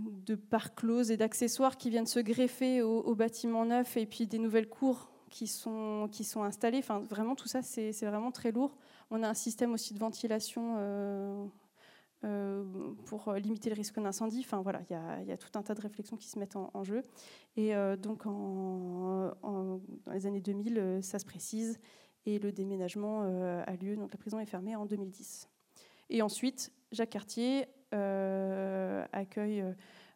closes et d'accessoires qui viennent se greffer au, bâtiment neuf et puis des nouvelles cours qui sont, qui sont installées. Enfin, vraiment, tout ça, c'est vraiment très lourd. On a un système aussi de ventilation euh, euh, pour limiter le risque d'incendie. Enfin voilà, il y, a tout un tas de réflexions qui se mettent en, jeu. Et euh, donc dans les années 2000, euh, ça se précise et le déménagement a lieu. Donc la prison est fermée en 2010. Et ensuite, Jacques Cartier accueille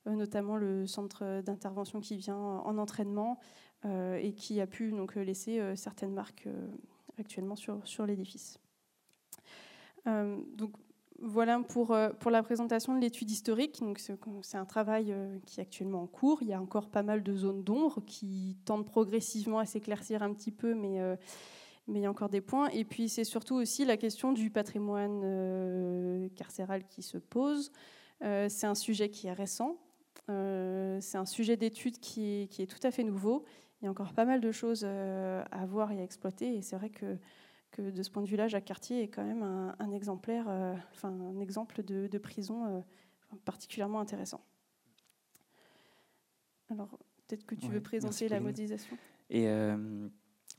notamment le centre d'intervention qui vient en entraînement et qui a pu donc laisser certaines marques actuellement sur, l'édifice. donc voilà pour, euh, pour la présentation de l'étude historique. C'est un travail euh, qui est actuellement en cours. Il y a encore pas mal de zones d'ombre qui tendent progressivement à s'éclaircir un petit peu, mais, euh, mais il y a encore des points. Et puis c'est surtout aussi la question du patrimoine carcéral qui se pose. c'est un sujet qui est récent. c'est un sujet d'étude qui, qui, est tout à fait nouveau. Il y a encore pas mal de choses à voir et à exploiter. Et c'est vrai que que de ce point de vue-là, Jacques Cartier est quand même un, exemplaire, euh, enfin un exemple de, prison euh, particulièrement intéressant. Alors, peut-être que tu veux présenter la modélisation. Et euh,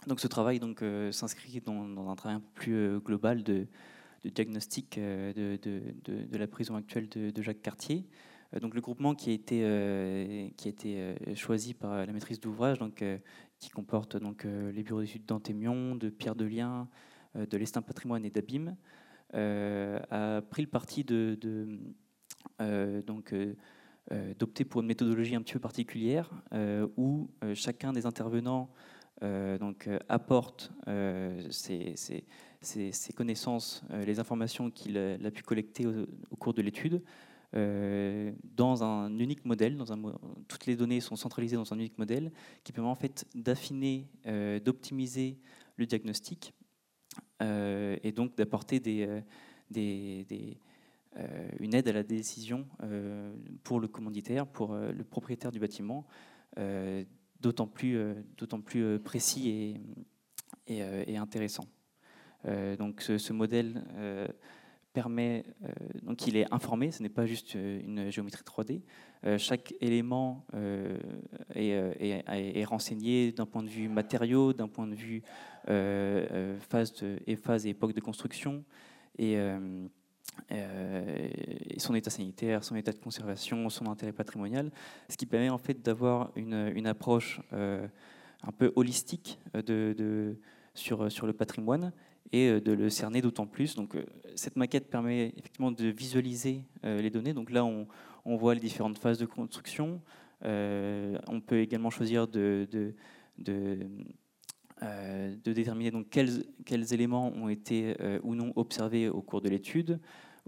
donc, ce travail donc s'inscrit dans, un travail un peu plus global de, diagnostic de, de, la prison actuelle de, Jacques Cartier. Donc le groupement qui a été, a été choisi par la maîtrise d'ouvrage, donc qui comporte donc les bureaux d'études d'Antémion, de Pierre Delien, euh, de l'Estin Patrimoine et d'Abîme, euh, a pris le parti de, euh, d'opter pour une méthodologie un petit peu particulière où chacun des intervenants donc, apporte ses, connaissances, les informations qu'il a pu collecter au, cours de l'étude dans un unique modèle. Toutes les données sont centralisées dans un unique modèle qui permet en fait d'affiner, d'optimiser le diagnostic euh, et donc d'apporter euh, euh, une aide à la décision pour le commanditaire, pour le propriétaire du bâtiment, d'autant plus, précis et, intéressant. donc ce, modèle permet, donc il est informé, ce n'est pas juste une géométrie 3D. chaque élément est, renseigné d'un point de vue matériaux, d'un point de vue phase, et phase et époque de construction. Et, euh, son état sanitaire, son état de conservation, son intérêt patrimonial, ce qui permet en fait d'avoir une, approche euh, un peu holistique sur, sur le patrimoine et euh, de le cerner d'autant plus. Donc, cette maquette permet effectivement de visualiser les données. Donc là, on, voit les différentes phases de construction. on peut également choisir de, déterminer donc quels, éléments ont été ou non observés au cours de l'étude,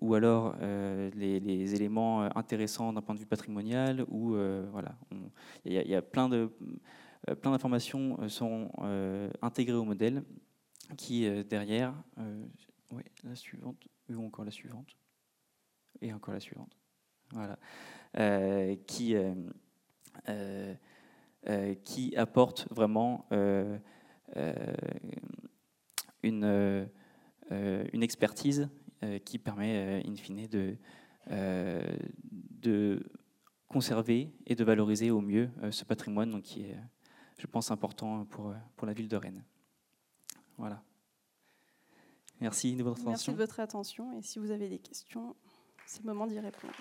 ou alors euh, les, éléments euh, intéressants d'un point de vue patrimonial, ou euh, voilà, il y, a plein de plein d'informations sont intégrées au modèle qui derrière, oui, la suivante, ou encore la suivante, et encore la suivante, voilà, qui qui apporte vraiment une une expertise euh, qui permet, euh, in fine, de, euh, de conserver et de valoriser au mieux ce patrimoine donc, qui est, je pense, important pour, pour la ville de Rennes. Voilà. Merci de votre attention. Merci de votre attention. Et si vous avez des questions, c'est le moment d'y répondre.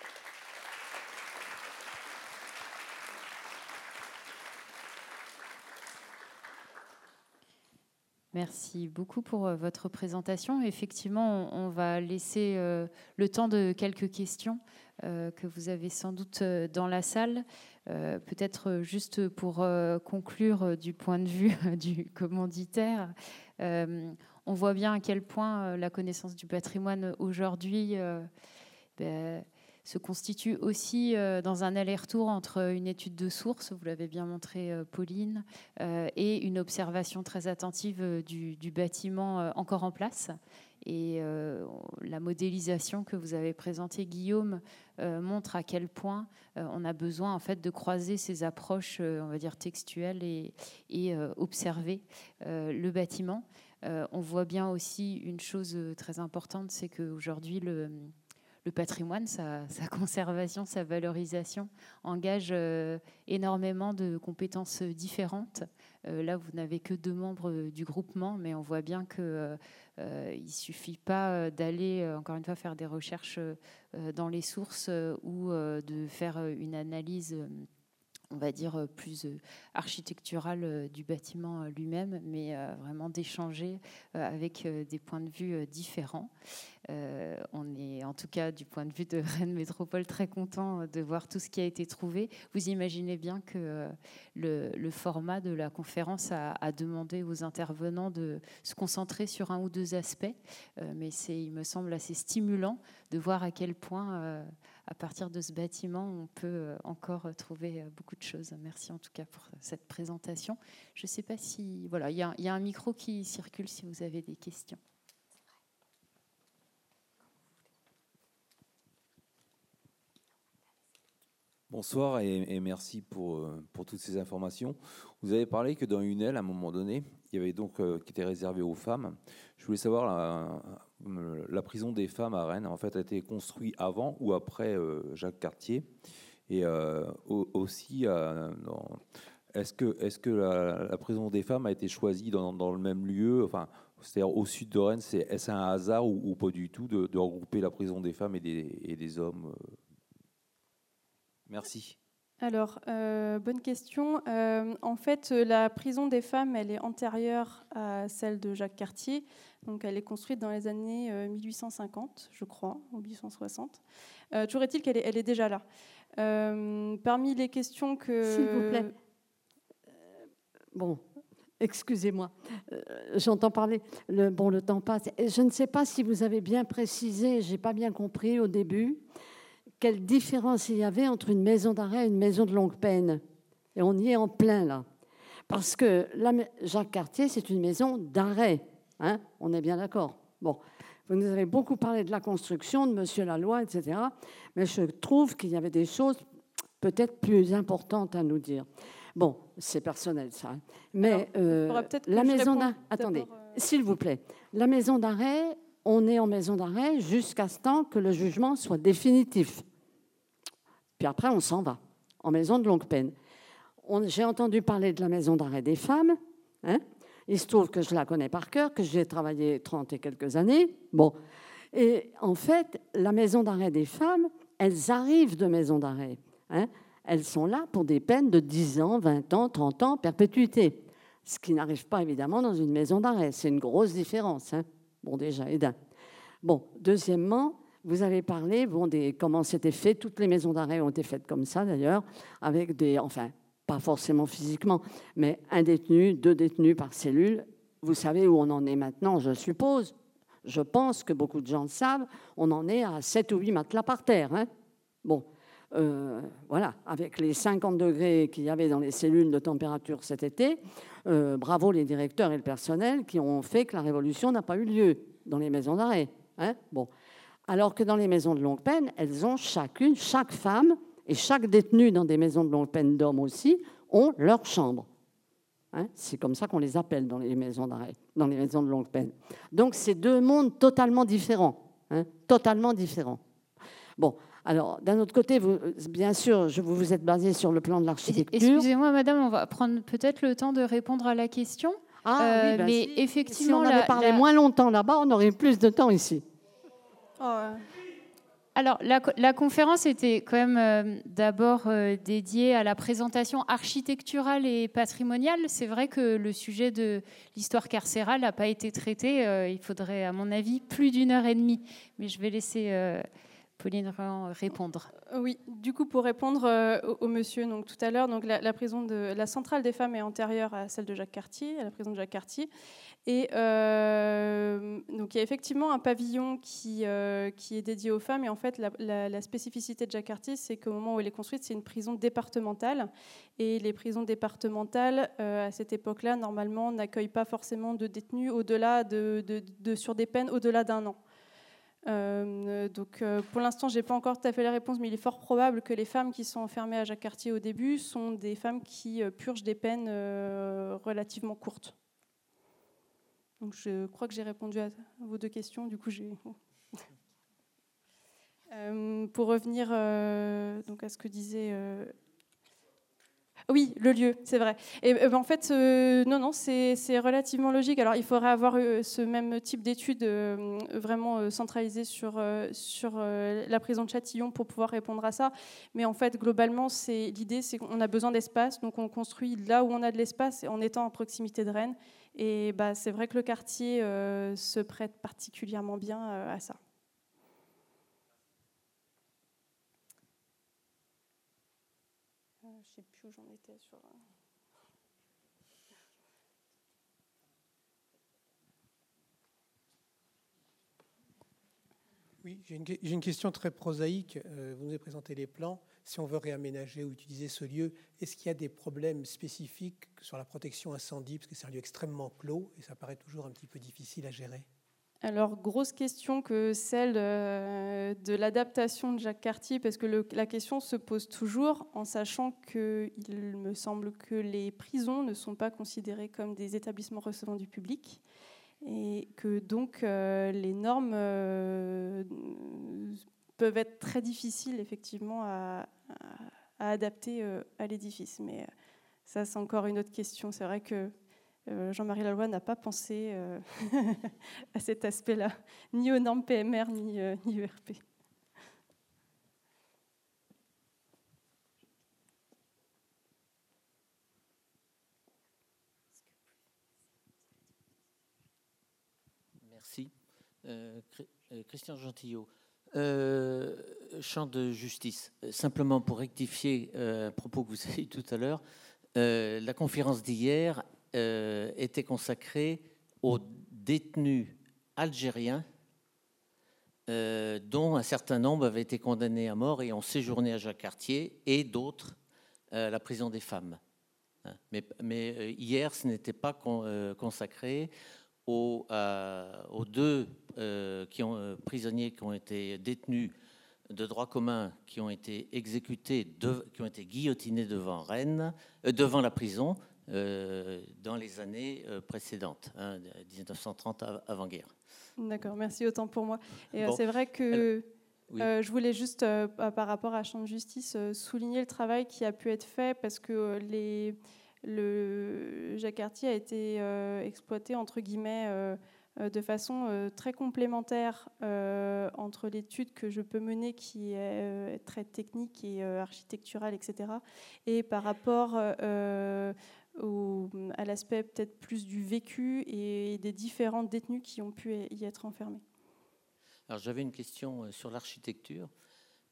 Merci beaucoup pour euh, votre présentation. Effectivement, on va laisser euh, le temps de quelques questions euh, que vous avez sans doute dans la salle. Peut-être juste pour conclure du point de vue du commanditaire, on voit bien à quel point la connaissance du patrimoine aujourd'hui ben, se constitue aussi euh, dans un aller-retour entre une étude de source, vous l'avez bien montré euh, Pauline, euh, et une observation très attentive du, bâtiment encore en place. Et la modélisation que vous avez présentée, Guillaume, montre à quel point on a besoin en fait de croiser ces approches, on va dire textuelles, et, et observer le bâtiment. on voit bien aussi une chose très importante, c'est qu'aujourd'hui le le patrimoine, sa, conservation, sa valorisation engage euh, énormément de compétences différentes. Euh, là, vous n'avez que deux membres du groupement, mais on voit bien qu'il euh, ne suffit pas d'aller, encore une fois, faire des recherches dans les sources ou de faire une analyse on va dire, plus architecturale du bâtiment lui-même, mais vraiment d'échanger avec des points de vue différents. Euh, on est en tout cas du point de vue de Rennes Métropole très content de voir tout ce qui a été trouvé. Vous imaginez bien que euh, le, format de la conférence a, demandé aux intervenants de se concentrer sur un ou deux aspects, euh, mais il me semble, assez stimulant de voir à quel point, à partir de ce bâtiment, on peut encore trouver beaucoup de choses. Merci en tout cas pour cette présentation. Je ne sais pas si... Voilà, il y a un micro qui circule si vous avez des questions. Bonsoir et, merci pour, euh, pour, toutes ces informations. Vous avez parlé que dans une aile, à un moment donné, il y avait donc euh, qui était réservé aux femmes. Je voulais savoir euh, la, prison des femmes à Rennes, en fait, a été construite avant ou après Jacques Cartier, et aussi est-ce que, est -ce la, prison des femmes a été choisie dans, le même lieu, enfin, c'est-à-dire au sud de Rennes, c'est est-ce un hasard ou, pas du tout de, regrouper la prison des femmes et des, hommes Merci. Alors, euh, bonne question. Euh, en fait, la prison des femmes, elle est antérieure à celle de Jacques Cartier. Donc, elle est construite dans les années 1850, euh, je crois, ou 1860. toujours est-il qu'elle est, elle est déjà là. parmi les questions que... S'il vous plaît. bon, excusez-moi. J'entends parler. Le, bon, le temps passe. Je ne sais pas si vous avez bien précisé, j'ai pas bien compris au début quelle différence il y avait entre une maison d'arrêt et une maison de longue peine. Et on y est en plein là. Parce que Jacques Cartier, c'est une maison d'arrêt. Hein on est bien d'accord. Bon, vous nous avez beaucoup parlé de la construction, de Monsieur Laloy, etc. Mais je trouve qu'il y avait des choses peut-être plus importantes à nous dire. Bon, c'est personnel ça. hein. Mais Alors, euh, la maison d'arrêt, attendez, euh, s'il vous plaît, la maison d'arrêt, on est en maison d'arrêt jusqu'à ce temps que le jugement soit définitif. Puis après, on s'en va en maison de longue peine. J'ai entendu parler de la maison d'arrêt des femmes. hein. Il se trouve que je la connais par cœur, que j'y ai travaillé 30 et quelques années. Bon. Et en fait, la maison d'arrêt des femmes, elles arrivent de maison d'arrêt. hein. Elles sont là pour des peines de 10 ans, 20 ans, 30 ans, perpétuité. Ce qui n'arrive pas évidemment dans une maison d'arrêt. C'est une grosse différence. hein. Bon, déjà, et d'un. Bon, deuxièmement, vous avez parlé bon, des, comment c'était fait. Toutes les maisons d'arrêt ont été faites comme ça, d'ailleurs, avec des. Enfin, pas forcément physiquement, mais un détenu, deux détenus par cellule. Vous savez où on en est maintenant, je suppose. Je pense que beaucoup de gens le savent. On en est à 7 ou 8 matelas par terre. hein. Bon, euh, voilà, avec les 50 degrés qu'il y avait dans les cellules de température cet été, euh, bravo les directeurs et le personnel qui ont fait que la révolution n'a pas eu lieu dans les maisons d'arrêt. hein. Bon. Alors que dans les maisons de longue peine, elles ont chacune, chaque femme et chaque détenu dans des maisons de longue peine d'hommes aussi, ont leur chambre. Hein, c'est comme ça qu'on les appelle dans les maisons d'arrêt, dans les maisons de longue peine. Donc c'est deux mondes totalement différents, hein, totalement différents. Bon, alors d'un autre côté, vous, bien sûr, je, vous vous êtes basé sur le plan de l'architecture. Excusez-moi, madame, on va prendre peut-être le temps de répondre à la question. Ah, Euh, oui, ben mais si- effectivement, si on avait la- parlé la- moins longtemps là-bas, on aurait plus de temps ici. oh, euh, Alors, la, co- la conférence était quand même euh, d'abord euh, dédiée à la présentation architecturale et patrimoniale. C'est vrai que le sujet de l'histoire carcérale n'a pas été traité. Euh, il faudrait, à mon avis, plus d'une heure et demie. Mais je vais laisser Pauline répondre. Oui, du coup, pour répondre au, monsieur donc, tout à l'heure, la, la la centrale des femmes est antérieure à celle de Jacques Cartier, à la prison de Jacques Cartier. Et euh, donc il y a effectivement un pavillon qui, euh, qui est dédié aux femmes. Et en fait, la, spécificité de Jacques c'est qu'au moment où elle est construite, c'est une prison départementale. Et les prisons départementales, euh, à cette époque-là, normalement, n'accueillent pas forcément de détenus au-delà de, sur des peines au-delà d'un an. Donc, pour l'instant, j'ai pas encore tout à fait la réponse, mais il est fort probable que les femmes qui sont enfermées à Jacques Cartier au début sont des femmes qui purgent des peines relativement courtes. Je crois que j'ai répondu à vos deux questions. Du coup, j'ai. Euh, pour revenir euh, donc à ce que disait. euh, Oui, le lieu, c'est vrai. Et euh, en fait, non, non, c'est relativement logique. Alors, il faudrait avoir ce même type d'études vraiment centralisées sur, sur la prison de Châtillon pour pouvoir répondre à ça. Mais en fait, globalement, l'idée, c'est qu'on a besoin d'espace, donc on construit là où on a de l'espace en étant à proximité de Rennes. Et bah, c'est vrai que le quartier euh, se prête particulièrement bien euh, à ça. Euh, Je sais plus où j'en étais sur. Oui, j'ai une, question très prosaïque. Euh, Vous nous avez présenté les plans. Si on veut réaménager ou utiliser ce lieu, est-ce qu'il y a des problèmes spécifiques sur la protection incendie? Parce que c'est un lieu extrêmement clos et ça paraît toujours un petit peu difficile à gérer. Alors, grosse question que celle euh, de l'adaptation de Jacques Cartier, parce que la question se pose toujours en sachant qu'il me semble que les prisons ne sont pas considérées comme des établissements recevant du public et que donc euh, les normes euh, peuvent être très difficiles effectivement à, adapter euh, à l'édifice. Mais euh, ça, c'est encore une autre question. C'est vrai que euh, Jean-Marie Laloy n'a pas pensé à cet aspect-là, ni aux normes PMR, ni, ni. Merci. Euh, Chr- euh, Christian Gentillot. Euh, champ de justice. Euh, Simplement pour rectifier euh, un propos que vous avez eu tout à l'heure, la conférence d'hier était consacrée aux détenus algériens dont un certain nombre avaient été condamnés à mort et ont séjourné à Jacques-Cartier et d'autres à la prison des femmes. Hein. Mais, hier, ce n'était pas con- consacré aux, euh, aux deux euh, qui ont, euh, prisonniers qui ont été détenus de droit commun qui ont été exécutés, qui ont été guillotinés devant Rennes, devant la prison dans les années précédentes, 1930 hein, avant-guerre. D'accord, merci autant pour moi. Et c'est vrai que je voulais juste, par rapport à Champ de Justice, souligner le travail qui a pu être fait parce que les, le Jacques Cartier a été exploité entre guillemets euh, de façon euh, très complémentaire euh, entre l'étude que je peux mener, qui est très technique et architecturale, etc., et par rapport à l'aspect peut-être plus du vécu et des différents détenus qui ont pu y être enfermés. Alors j'avais une question sur l'architecture.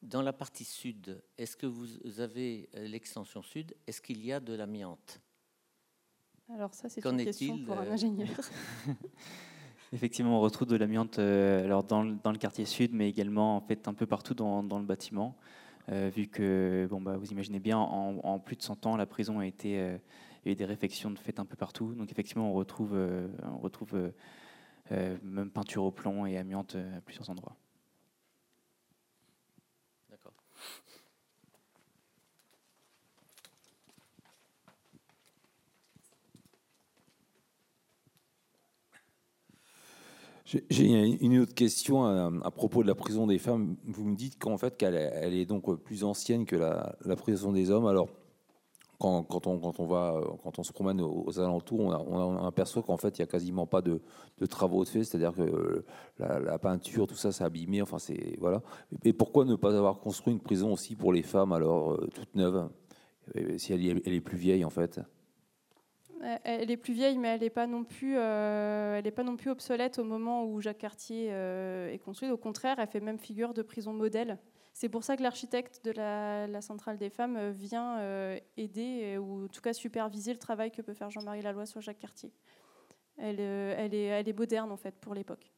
Dans la partie sud, est-ce que vous avez l'extension sud Est-ce qu'il y a de l'amiante? Alors ça, c'est une question pour un ingénieur. Effectivement, on retrouve de l'amiante euh, alors dans, le quartier sud, mais également en fait un peu partout dans, le bâtiment, euh, vu que bon bah vous imaginez bien, en, plus de 100 ans, la prison a été euh, eu des réfections de un peu partout. Donc effectivement, on retrouve on retrouve même peinture au plomb et amiante à plusieurs endroits. J'ai une autre question à, propos de la prison des femmes. Vous me dites qu'en fait qu'elle elle est donc plus ancienne que la, prison des hommes. Alors quand, on, quand, on, va, quand on se promène aux, alentours, on, aperçoit qu'en fait il n'y a quasiment pas de, travaux de fait, c'est-à-dire que la, peinture, tout ça, c'est abîmé. Enfin, c'est voilà. Et pourquoi ne pas avoir construit une prison aussi pour les femmes alors euh, toute neuve, si elle est plus vieille en fait? Elle est plus vieille, mais elle n'est pas non plus, euh, pas non plus obsolète au moment où Jacques Cartier euh, est construit. Au contraire, elle fait même figure de prison modèle. C'est pour ça que l'architecte de la, centrale des femmes euh, vient aider ou en tout cas superviser le travail que peut faire Jean-Marie Laloy sur Jacques Cartier. Elle, est, moderne en fait pour l'époque.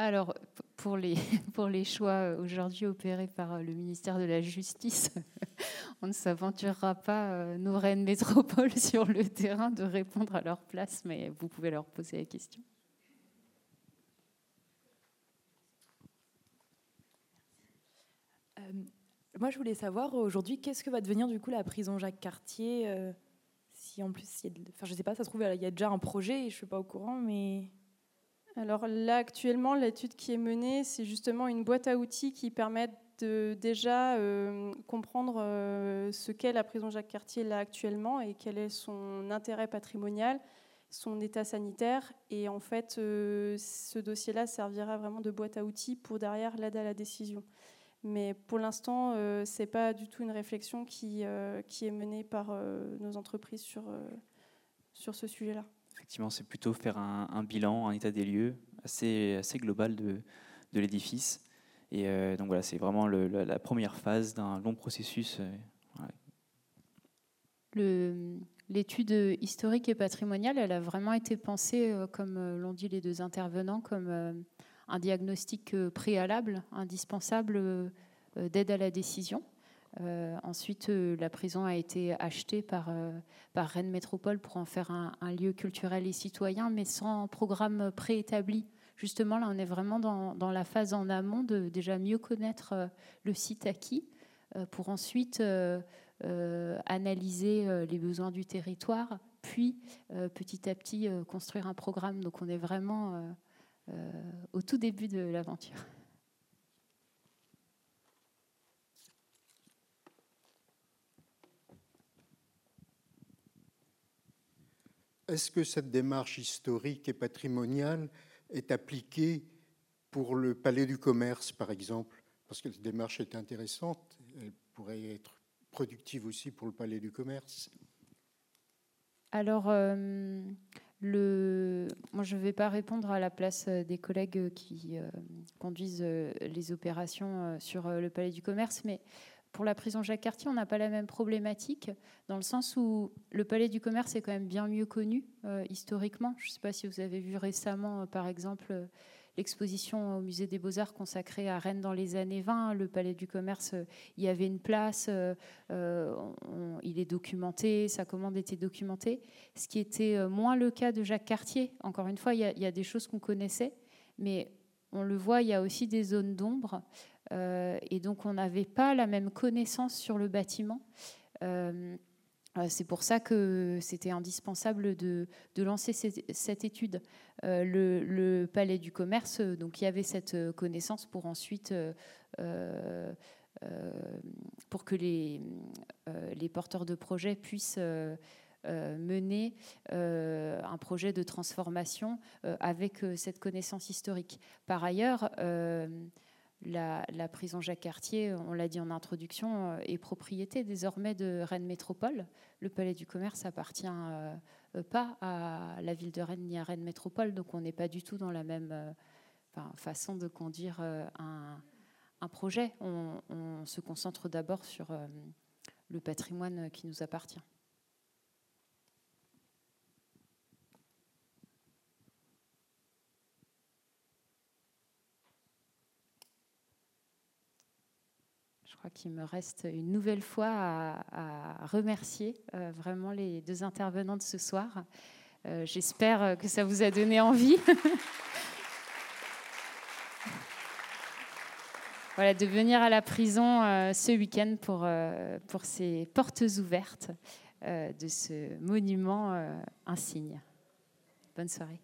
Alors, pour les choix aujourd'hui opérés par le ministère de la Justice, on ne s'aventurera pas, euh, nos reines métropoles, sur le terrain de répondre à leur place, mais vous pouvez leur poser la question. Euh, moi, je voulais savoir aujourd'hui, qu'est-ce que va devenir du coup la prison Jacques Cartier euh, Si en plus, il y a enfin, je sais pas, ça se trouve, il y a déjà un projet, je ne suis pas au courant, mais. Alors là, actuellement, l'étude qui est menée, c'est justement une boîte à outils qui permet de déjà euh, comprendre euh, ce qu'est la prison Jacques Cartier là actuellement et quel est son intérêt patrimonial, son état sanitaire. Et en fait, euh, ce dossier-là servira vraiment de boîte à outils pour derrière l'aide à la décision. Mais pour l'instant, ce n'est pas du tout une réflexion qui, qui est menée par nos entreprises sur, sur ce sujet-là effectivement, c'est plutôt faire un, bilan, un état des lieux assez, assez global de, de l'édifice. Et euh, donc voilà, c'est vraiment la, première phase d'un long processus. Euh, l'étude historique et patrimoniale, elle a vraiment été pensée, euh, comme l'ont dit les deux intervenants, comme un diagnostic préalable, indispensable d'aide à la décision. Ensuite, la prison a été achetée par Rennes Métropole pour en faire un, lieu culturel et citoyen, mais sans programme préétabli. Justement, là, on est vraiment dans, la phase en amont de déjà mieux connaître le site acquis pour ensuite analyser les besoins du territoire, puis petit à petit construire un programme. Donc, on est vraiment au tout début de l'aventure. Est-ce que cette démarche historique et patrimoniale est appliquée pour le Palais du Commerce, par exemple Parce que cette démarche est intéressante, elle pourrait être productive aussi pour le Palais du Commerce. Alors, euh, le... moi, je ne vais pas répondre à la place des collègues qui euh, conduisent euh, les opérations sur le Palais du Commerce, mais pour la prison Jacques Cartier, on n'a pas la même problématique, dans le sens où le palais du commerce est quand même bien mieux connu euh, historiquement. Je ne sais pas si vous avez vu récemment, euh, par exemple, euh, l'exposition au musée des beaux-arts consacrée à Rennes dans les années 20. Le palais du commerce, il y avait une place, il est documenté, sa commande était documentée, ce qui était moins le cas de Jacques Cartier. Encore une fois, il y a des choses qu'on connaissait, mais on le voit, il y a aussi des zones d'ombre. Et donc, on n'avait pas la même connaissance sur le bâtiment. c'est pour ça que c'était indispensable de, lancer cette, étude. le, palais du commerce, donc il y avait cette connaissance pour ensuite euh, pour que les, euh, les, porteurs de projets puissent euh, mener un projet de transformation avec cette connaissance historique. Par ailleurs, la, prison Jacques-Cartier, on l'a dit en introduction, est propriété désormais de Rennes Métropole. Le Palais du Commerce appartient pas à la ville de Rennes ni à Rennes Métropole, donc on n'est pas du tout dans la même façon de conduire un, projet. On, se concentre d'abord sur euh, le patrimoine qui nous appartient. Crois qu'il me reste une nouvelle fois à, remercier euh, vraiment les deux intervenants de ce soir. Euh, j'espère que ça vous a donné envie. voilà, de venir à la prison euh, ce week-end pour, pour ces portes ouvertes de ce monument insigne. Bonne soirée.